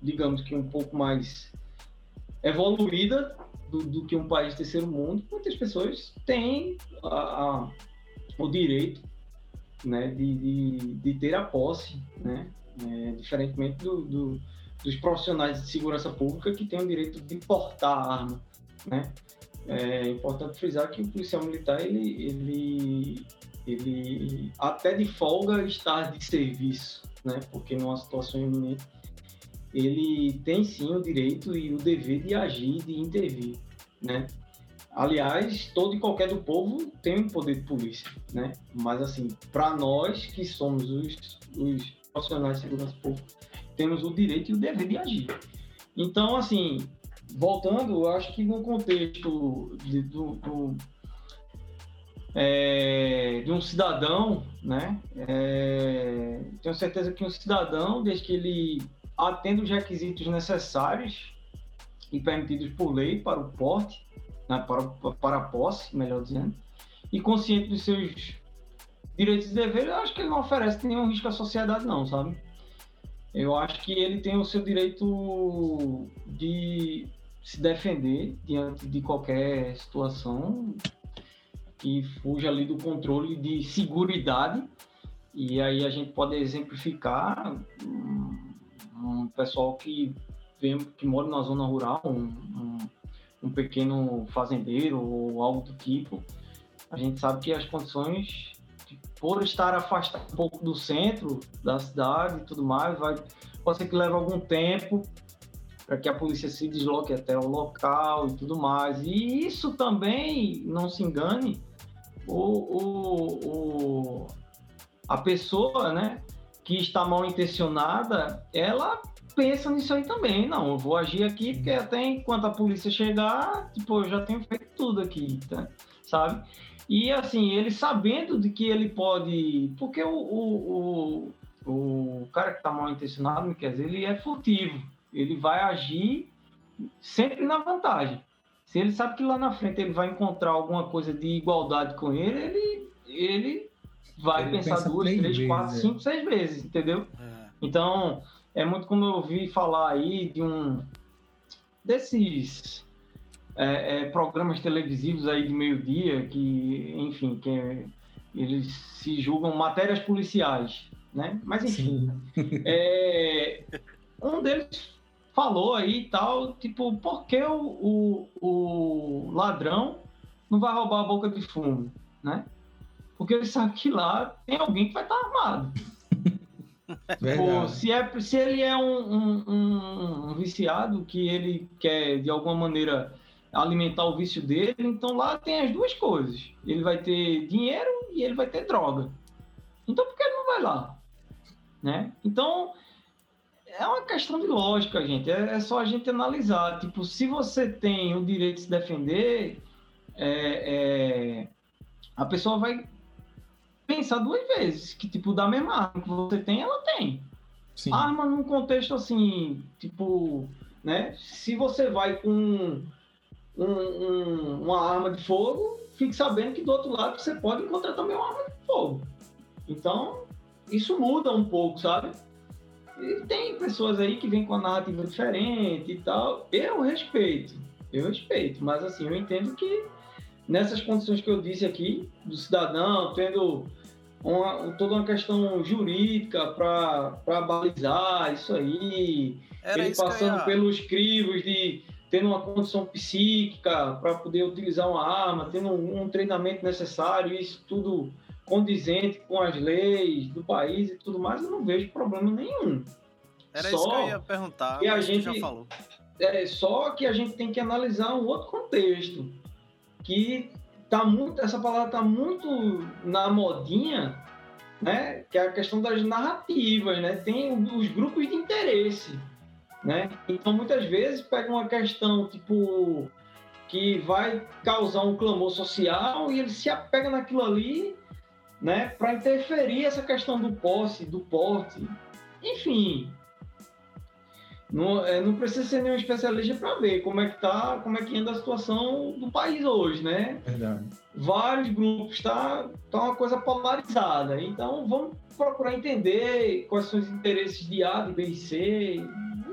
digamos que um pouco mais evoluída do, do que um país terceiro mundo, muitas pessoas têm a, a, o direito né, de, de, de, ter a posse, né, é, diferentemente do, do, dos profissionais de segurança pública que têm o direito de portar a arma. Né? É importante frisar que o policial militar, ele, ele, ele até de folga está de serviço, né? Porque numa situação iminente, ele tem sim o direito e o dever de agir, de intervir, né? Aliás, todo e qualquer do povo tem o poder de polícia, né? Mas assim, para nós que somos os, os profissionais de segurança pública, temos o direito e o dever de agir. Então, assim, voltando, eu acho que no contexto de, do, do é, de um cidadão, né? É, tenho certeza que um cidadão, desde que ele atenda os requisitos necessários e permitidos por lei para o porte, né, para, para a posse, melhor dizendo, e consciente dos seus direitos e deveres, eu acho que ele não oferece nenhum risco à sociedade, não, sabe? Eu acho que ele tem o seu direito de se defender diante de qualquer situação que fuja ali do controle de segurança e aí a gente pode exemplificar um, pessoal que vem, que mora na zona rural, um, um, um, pequeno fazendeiro ou algo do tipo. A gente sabe que as condições, por estar afastado um pouco do centro da cidade e tudo mais, vai, pode ser que leve algum tempo para que a polícia se desloque até o local e tudo mais. E isso também, não se engane, o, o, o a pessoa, né, que está mal intencionada, ela pensa nisso aí também. Não, eu vou agir aqui porque até enquanto a polícia chegar, tipo, eu já tenho feito tudo aqui, tá? sabe? E assim, ele sabendo de que ele pode. Porque o, o, o, o cara que está mal intencionado, quer dizer, ele é furtivo ele vai agir sempre na vantagem. Se ele sabe que lá na frente ele vai encontrar alguma coisa de igualdade com ele, ele, ele vai ele pensar duas, três, vezes, quatro, é. cinco, seis vezes, entendeu? É. Então, é muito como eu ouvi falar aí de um desses é, é, programas televisivos aí de meio-dia que, enfim, que é, eles se julgam matérias policiais, né? Mas enfim, é, um deles falou aí e tal, tipo, por que o, o, o, ladrão não vai roubar a boca de fumo, né? Porque ele sabe que lá tem alguém que vai estar armado. Pô, se, é, se ele é um, um, um, viciado que ele quer, de alguma maneira, alimentar o vício dele, então lá tem as duas coisas. Ele vai ter dinheiro e ele vai ter droga. Então por que ele não vai lá? Né? Então, é uma questão de lógica, gente. É, é, só a gente analisar. Tipo, se você tem o direito de se defender, é, é, a pessoa vai pensar duas vezes. Que, tipo, da mesma arma que você tem, ela tem. Sim. Arma num contexto assim, tipo, né? Se você vai com um, um, uma arma de fogo, fique sabendo que do outro lado você pode encontrar também uma arma de fogo. Então, isso muda um pouco, sabe? E tem pessoas aí que vêm com a narrativa diferente e tal. Eu respeito, eu respeito, mas assim, eu entendo que nessas condições que eu disse aqui, do cidadão tendo uma, toda uma questão jurídica para balizar isso aí, Era ele isso passando pelos crivos de tendo uma condição psíquica para poder utilizar uma arma, tendo um, um treinamento necessário, isso tudo condizente com as leis do país e tudo mais, eu não vejo problema nenhum. Era só isso que eu ia perguntar, que a gente já falou. É, só que a gente tem que analisar um outro contexto, que tá muito, essa palavra tá muito na modinha, né? Que é a questão das narrativas, né? Tem os grupos de interesse, né? Então muitas vezes pega uma questão tipo que vai causar um clamor social e ele se apega naquilo ali né, para interferir essa questão do posse, do porte, enfim. Não, é, não precisa ser nenhum especialista para ver como é que tá, como é que anda a situação do país hoje, né? Verdade. Vários grupos tá, tá uma coisa polarizada. Então vamos procurar entender quais são os interesses de A, de B e C.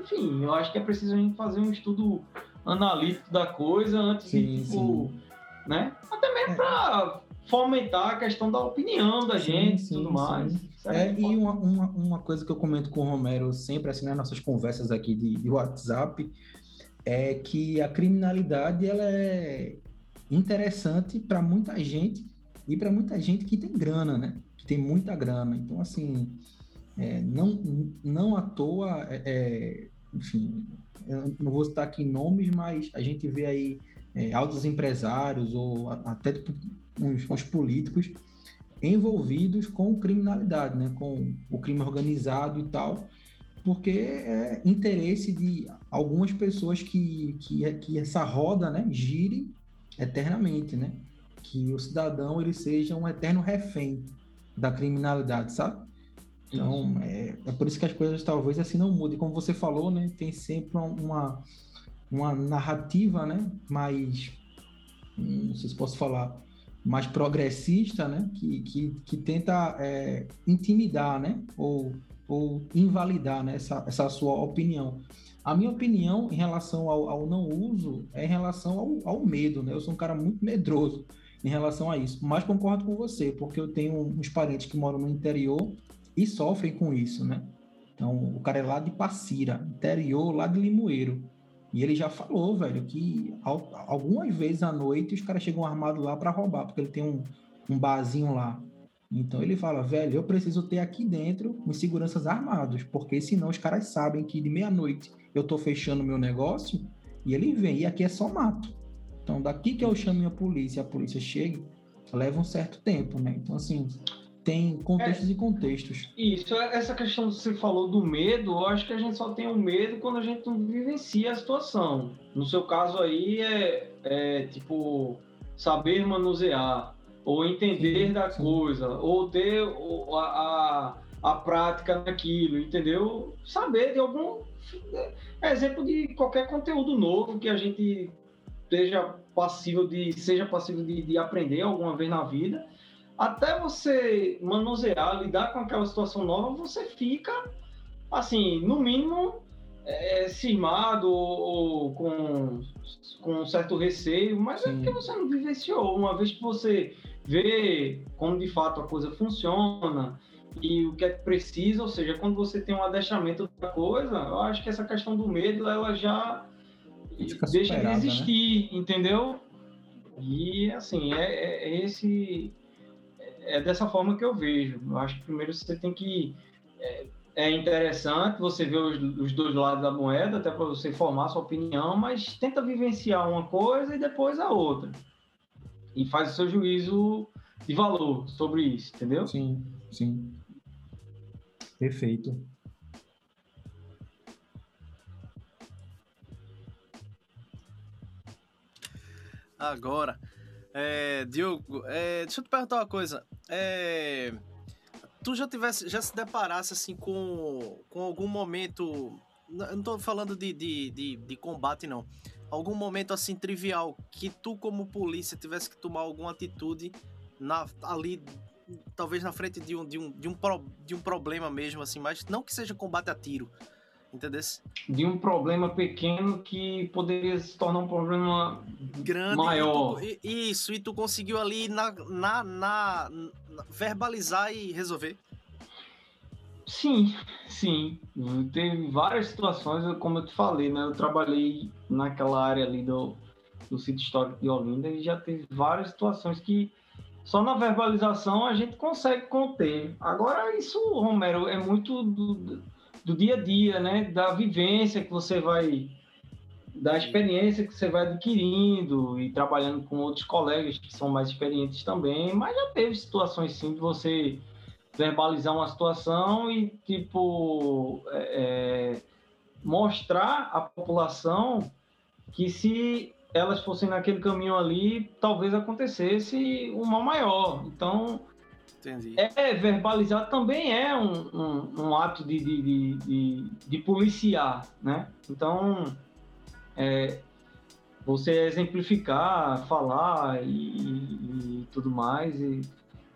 Enfim, eu acho que é preciso a gente fazer um estudo analítico da coisa antes sim, de tipo, sim. né? Até mesmo é. para fomentar a questão da opinião da gente e tudo mais. É, e uma, uma, uma, coisa que eu comento com o Romero sempre, assim, nas nossas conversas aqui de, de WhatsApp, é que a criminalidade ela é interessante para muita gente e para muita gente que tem grana, né? Que tem muita grana. Então, assim, é, não, não à toa, é, é enfim, eu não vou citar aqui nomes, mas a gente vê aí é, altos empresários ou até tipo, uns, uns políticos envolvidos com criminalidade, né? com o crime organizado e tal, porque é interesse de algumas pessoas que, que, que essa roda né, gire eternamente, né? que o cidadão ele seja um eterno refém da criminalidade, sabe? Então, é, é por isso que as coisas talvez assim não mudem. Como você falou, né? Tem sempre uma, uma narrativa, né? Mais, hum, não sei se posso falar, mais progressista, né? Que, que, que tenta é, intimidar, né? Ou, ou invalidar né? essa, essa sua opinião. A minha opinião em relação ao, ao não uso é em relação ao, ao, medo, né? Eu sou um cara muito medroso em relação a isso, mas concordo com você, porque eu tenho uns parentes que moram no interior e sofrem com isso, né? Então, o cara é lá de Passira, interior, lá de Limoeiro. E ele já falou, velho, que algumas vezes à noite os caras chegam armados lá para roubar, porque ele tem um, um barzinho lá. Então ele fala, velho, eu preciso ter aqui dentro uns seguranças armados, porque senão os caras sabem que de meia-noite eu tô fechando meu negócio e ele vem, e aqui é só mato. Então daqui que eu chamo a polícia, a polícia chega, leva um certo tempo, né? Então assim, tem contextos é, e contextos. Isso, essa questão que você falou do medo, eu acho que a gente só tem o medo quando a gente não vivencia a situação. No seu caso aí é, é tipo saber manusear, ou entender sim, da sim. coisa, ou ter a, a, a prática naquilo, entendeu? Saber de algum é exemplo de qualquer conteúdo novo que a gente esteja passível de seja passível de, de aprender alguma vez na vida até você manusear, lidar com aquela situação nova, você fica, assim, no mínimo, é, cismado ou, ou, com, com um certo receio, mas é Sim. é porque você não vivenciou. Uma vez que você vê como de fato a coisa funciona e o que é que precisa, ou seja, quando você tem um adestramento da coisa, eu acho que essa questão do medo, ela já deixa de né? existir, né? entendeu? E, assim, é, é, é esse é dessa forma que eu vejo. Eu acho que primeiro você tem que é, é interessante você ver os, os dois lados da moeda, até para você formar sua opinião, mas tenta vivenciar uma coisa e depois a outra. E faz o seu juízo de valor sobre isso, entendeu? Sim, sim. Perfeito. Agora, é, Diogo, é, deixa eu te perguntar uma coisa. É, tu já tivesse, já se deparasse assim com, com algum momento. Eu não tô falando de, de, de, de combate, não. Algum momento assim trivial que tu, como polícia, tivesse que tomar alguma atitude na, ali, talvez na frente de um, de, um, de, um pro, de um problema mesmo, assim, mas não que seja combate a tiro, Entendeu? De um problema pequeno que poderia se tornar um problema grande maior. E tu, isso, e tu conseguiu ali na, na, na, verbalizar e resolver? Sim, sim. Teve várias situações, como eu te falei, né? Eu trabalhei naquela área ali do, do sítio histórico de Olinda e já teve várias situações que só na verbalização a gente consegue conter. Agora, isso, Romero, é muito do, do dia a dia, né? Da vivência que você vai, da experiência que você vai adquirindo e trabalhando com outros colegas que são mais experientes também. Mas já teve situações sim de você verbalizar uma situação e tipo é, é mostrar à população que se elas fossem naquele caminho ali, talvez acontecesse um mal maior. Então, Entendi. É, verbalizar também é um, um, um ato de, de, de, de, policiar, né? Então, é, você exemplificar, falar e, e tudo mais, e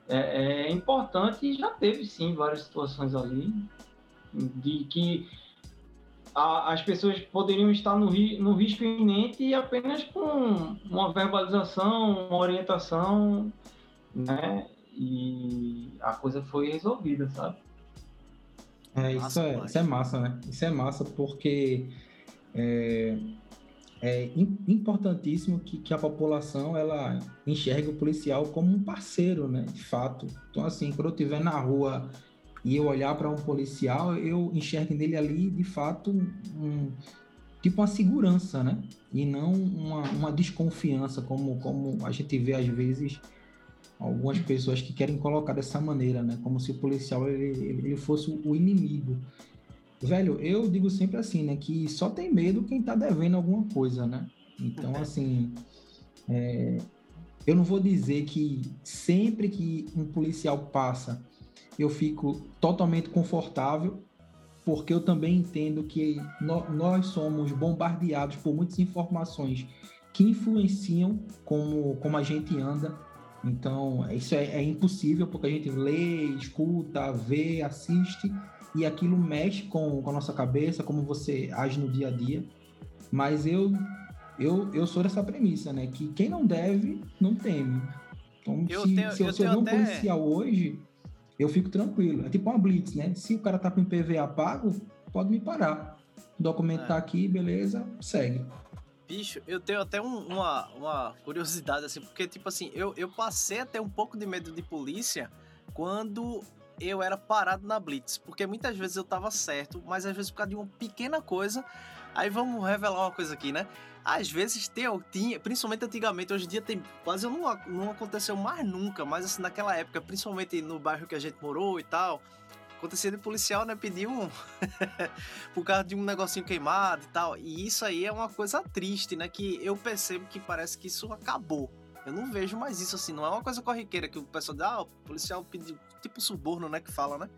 é, é, importante e já teve sim várias situações ali de que a, as pessoas poderiam estar no, no risco iminente e apenas com uma verbalização, uma orientação, né? e a coisa foi resolvida, sabe? É, isso, massa, é, isso é massa, né? Isso é massa porque é, é importantíssimo que, que a população ela enxergue o policial como um parceiro, né? De fato. Então, assim, quando eu estiver na rua e eu olhar para um policial, eu enxergo nele ali, de fato, um, tipo uma segurança, né? E não uma, uma desconfiança, como, como a gente vê às vezes algumas pessoas que querem colocar dessa maneira, né? Como se o policial ele, ele fosse o inimigo. Velho, eu digo sempre assim, né? Que só tem medo quem tá devendo alguma coisa, né? Então, assim, é, eu não vou dizer que sempre que um policial passa, eu fico totalmente confortável, porque eu também entendo que no, nós somos bombardeados por muitas informações que influenciam como, como a gente anda, então, isso é, é, impossível porque a gente lê, escuta, vê, assiste e aquilo mexe com, com a nossa cabeça, como você age no dia a dia. Mas eu, eu, eu sou dessa premissa, né? Que quem não deve, não teme. Então, eu se, tenho, se eu, eu, se eu ver um até... policial hoje, eu fico tranquilo. É tipo uma blitz, né? Se o cara tá com PVA pago, pode me parar. Documentar é. aqui, beleza, segue. Bicho, eu tenho até um, uma, uma curiosidade, assim, porque, tipo assim, eu, eu passei a ter um pouco de medo de polícia quando eu era parado na Blitz. Porque muitas vezes eu tava certo, mas às vezes por causa de uma pequena coisa. Aí vamos revelar uma coisa aqui, né? Às vezes tem, principalmente antigamente, hoje em dia tem quase não, não aconteceu mais nunca, mas assim, naquela época, principalmente no bairro que a gente morou e tal, acontecia de policial, né, pedir um por causa de um negocinho queimado e tal. E isso aí é uma coisa triste, né, que eu percebo que parece que isso acabou. Eu não vejo mais isso assim, não é uma coisa corriqueira que o pessoal diz, ah, o policial pediu, tipo suborno, né, que fala, né?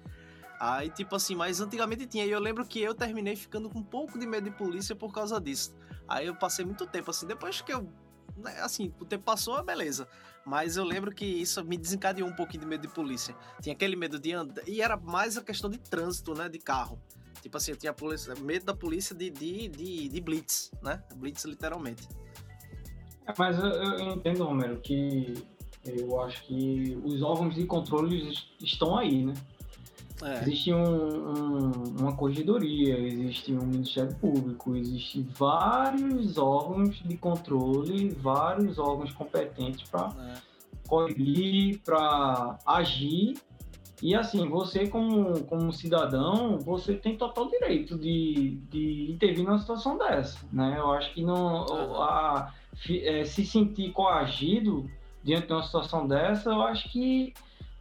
Aí, tipo assim, mas antigamente tinha. E eu lembro que eu terminei ficando com um pouco de medo de polícia por causa disso. Aí eu passei muito tempo, assim, depois que eu. Né, assim, o tempo passou, beleza. Mas eu lembro que isso me desencadeou um pouquinho de medo de polícia. Tinha aquele medo de andar. E era mais a questão de trânsito, né? De carro. Tipo assim, eu tinha polícia, medo da polícia de, de, de, de blitz, né? Blitz literalmente. É, mas eu, eu entendo, Romero, que eu acho que os órgãos de controle estão aí, né? É. Existe um, um, uma corregedoria, existe um Ministério Público, existem vários órgãos de controle, vários órgãos competentes para é. coibir, para agir E assim, você como, como cidadão, você tem total direito de, de intervir numa situação dessa, né? Eu acho que não, a, é, se sentir coagido diante de uma situação dessa, eu acho que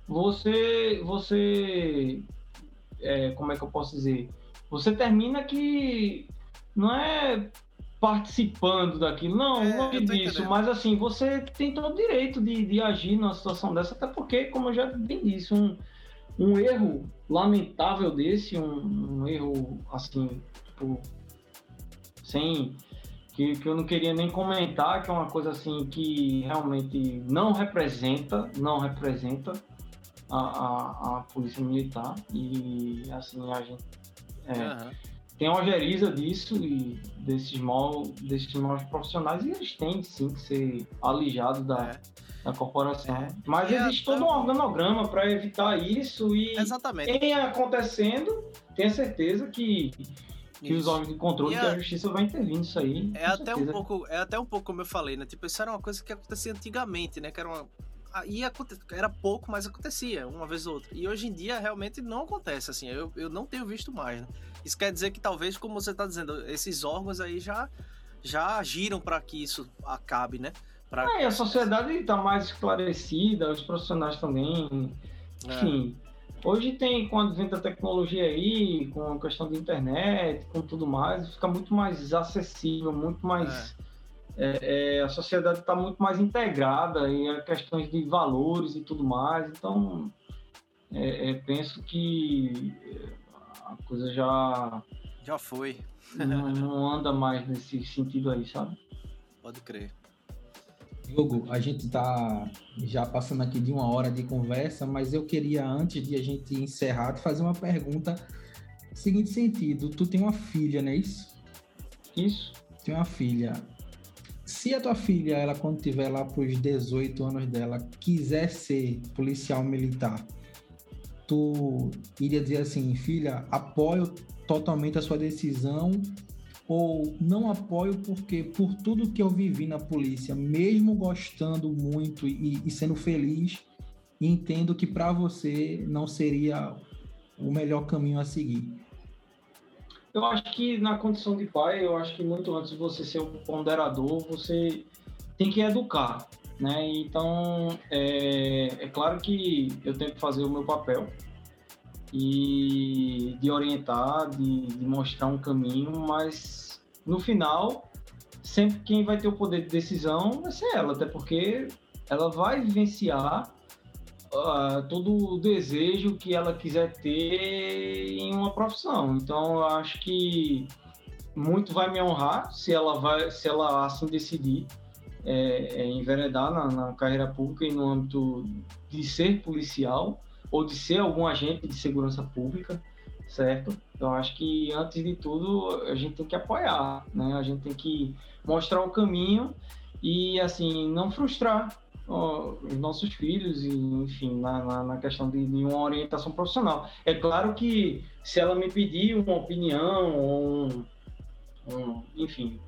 você, você, é, como é que eu posso dizer? Você termina que não é participando daquilo. Não, é, não é disso, mas assim, você tem todo o direito de, de agir numa situação dessa, até porque, como eu já bem disse, um, um erro lamentável desse, um, um erro assim, tipo, sem. Que, que eu não queria nem comentar, que é uma coisa assim que realmente não representa, não representa a, a, a polícia militar. E assim, a gente. É, uhum tem disso e desses mal, desses maus profissionais e eles têm sim que ser alijados da, é. da corporação. É. Mas e existe todo um organograma para evitar isso e Exatamente. em acontecendo, tenha certeza que que isso. os órgãos de controle e a, a justiça vai intervir nisso aí. É até certeza. um pouco, é até um pouco como eu falei, né? Tipo, isso era uma coisa que acontecia antigamente, né? Que era uma e era pouco, mas acontecia uma vez ou outra. E hoje em dia realmente não acontece assim. Eu, eu não tenho visto mais. Né? Isso quer dizer que talvez, como você está dizendo, esses órgãos aí já já agiram para que isso acabe, né? Pra... É, a sociedade está mais esclarecida, os profissionais também. É. Enfim, é. Hoje tem, com o advento da tecnologia aí, com a questão da internet, com tudo mais, fica muito mais acessível, muito mais. É é, é, a sociedade está muito mais integrada em questões de valores e tudo mais. Então, é, é penso que a coisa já já foi. não, não, anda mais nesse sentido aí, sabe? Pode crer. Hugo, a gente está já passando aqui de uma hora de conversa, mas eu queria, antes de a gente encerrar, te fazer uma pergunta seguinte sentido. Tu tem uma filha, não é isso? Isso. Tem uma filha se a tua filha, ela quando tiver lá pros 18 anos dela, quiser ser policial militar, tu iria dizer assim, filha, apoio totalmente a sua decisão ou não apoio porque por tudo que eu vivi na polícia, mesmo gostando muito e, e sendo feliz, entendo que para você não seria o melhor caminho a seguir. Eu acho que na condição de pai, eu acho que muito antes de você ser um ponderador, você tem que educar, né? Então, é, é claro que eu tenho que fazer o meu papel e de orientar, de, de mostrar um caminho, mas no final, sempre quem vai ter o poder de decisão vai ser ela, até porque ela vai vivenciar uh, todo o desejo que ela quiser ter em uma profissão. Então, eu acho que muito vai me honrar se ela vai, se ela assim decidir é, é enveredar na, na, carreira pública e no âmbito de ser policial ou de ser algum agente de segurança pública, certo? Eu acho que antes de tudo a gente tem que apoiar, né? A gente tem que mostrar o caminho e assim não frustrar os nossos filhos e enfim na, na, na questão de, de, uma orientação profissional é claro que se ela me pedir uma opinião ou um, um, enfim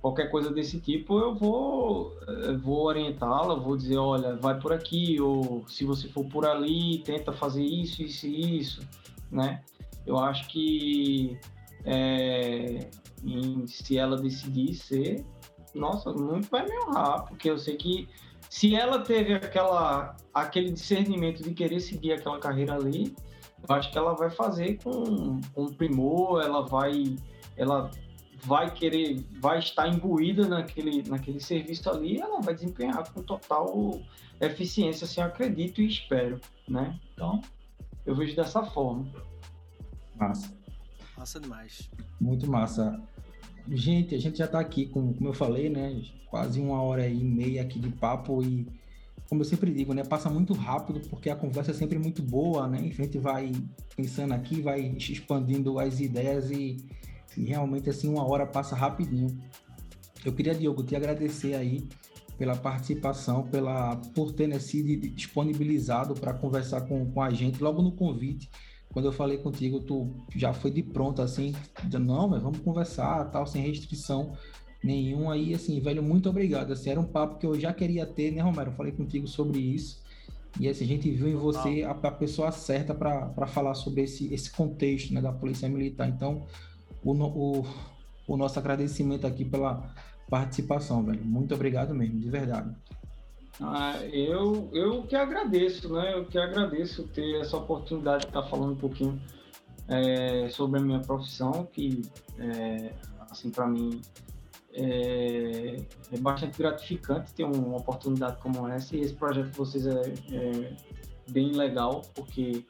qualquer coisa desse tipo eu vou vou orientá-la vou dizer olha vai por aqui ou se você for por ali tenta fazer isso isso e isso né? Eu acho que é, em, se ela decidir ser nossa muito vai me honrar porque eu sei que se ela teve aquela, aquele discernimento de querer seguir aquela carreira ali, eu acho que ela vai fazer com, com primor, ela vai, ela vai querer, vai estar imbuída naquele, naquele serviço ali, ela vai desempenhar com total eficiência, assim, acredito e espero, né? Então, eu vejo dessa forma. Massa. Massa demais. Muito massa. Gente, a gente já está aqui, com, como eu falei, né? Quase uma hora e meia aqui de papo e, como eu sempre digo, né? Passa muito rápido porque a conversa é sempre muito boa, né? A gente vai pensando aqui, vai expandindo as ideias e, e realmente, assim, uma hora passa rapidinho. Eu queria, Diogo, te agradecer aí pela participação, pela, por ter né, sido disponibilizado para conversar com, com a gente logo no convite quando eu falei contigo, tu já foi de pronto, assim, dizendo, não, mas vamos conversar, tal, sem restrição nenhuma. Aí, assim, velho, muito obrigado. Assim, era um papo que eu já queria ter, né, Romero? Eu falei contigo sobre isso. E assim, a gente viu em você a, a pessoa certa para falar sobre esse, esse contexto né, da Polícia Militar. Então, o, o, o nosso agradecimento aqui pela participação, velho. Muito obrigado mesmo, de verdade. Ah, eu, eu que agradeço, né? Eu que agradeço ter essa oportunidade de estar falando um pouquinho é, sobre a minha profissão, que, é, assim, para mim é, é, bastante gratificante ter uma oportunidade como essa e esse projeto de vocês é, é bem legal, porque,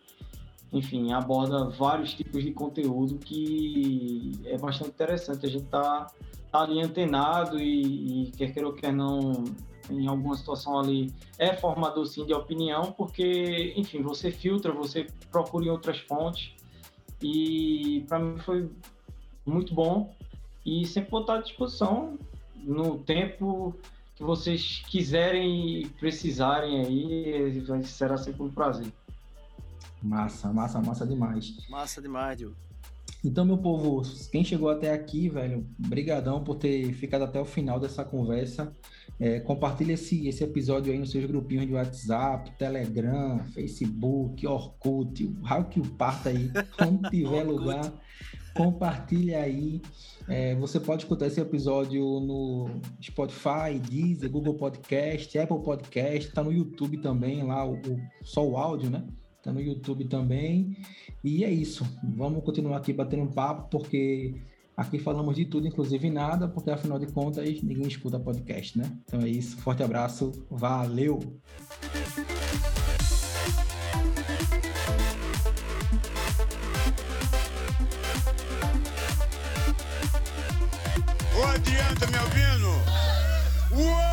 enfim, aborda vários tipos de conteúdo que é bastante interessante. A gente está tá ali antenado e, e quer queira ou quer não, em alguma situação ali é formador sim de opinião, porque, enfim, você filtra, você procura em outras fontes e para mim foi muito bom e sempre vou estar à disposição no tempo que vocês quiserem e precisarem aí, será sempre um prazer. Massa, massa, massa demais. Massa demais, Diogo. Então, meu povo, quem chegou até aqui, velho, brigadão por ter ficado até o final dessa conversa. É, compartilha esse, esse episódio aí nos seus grupinhos de WhatsApp, Telegram, Facebook, Orkut, o raio que o parta aí, onde tiver lugar, compartilha aí. É, você pode escutar esse episódio no Spotify, Deezer, Google Podcast, Apple Podcast, tá no YouTube também, lá o, o só o áudio, né? Tá no YouTube também. E é isso. Vamos continuar aqui batendo um papo, porque aqui falamos de tudo, inclusive nada, porque afinal de contas ninguém escuta podcast, né? Então é isso. Forte abraço. Valeu! Ô, adianta, me ouvindo? Uou!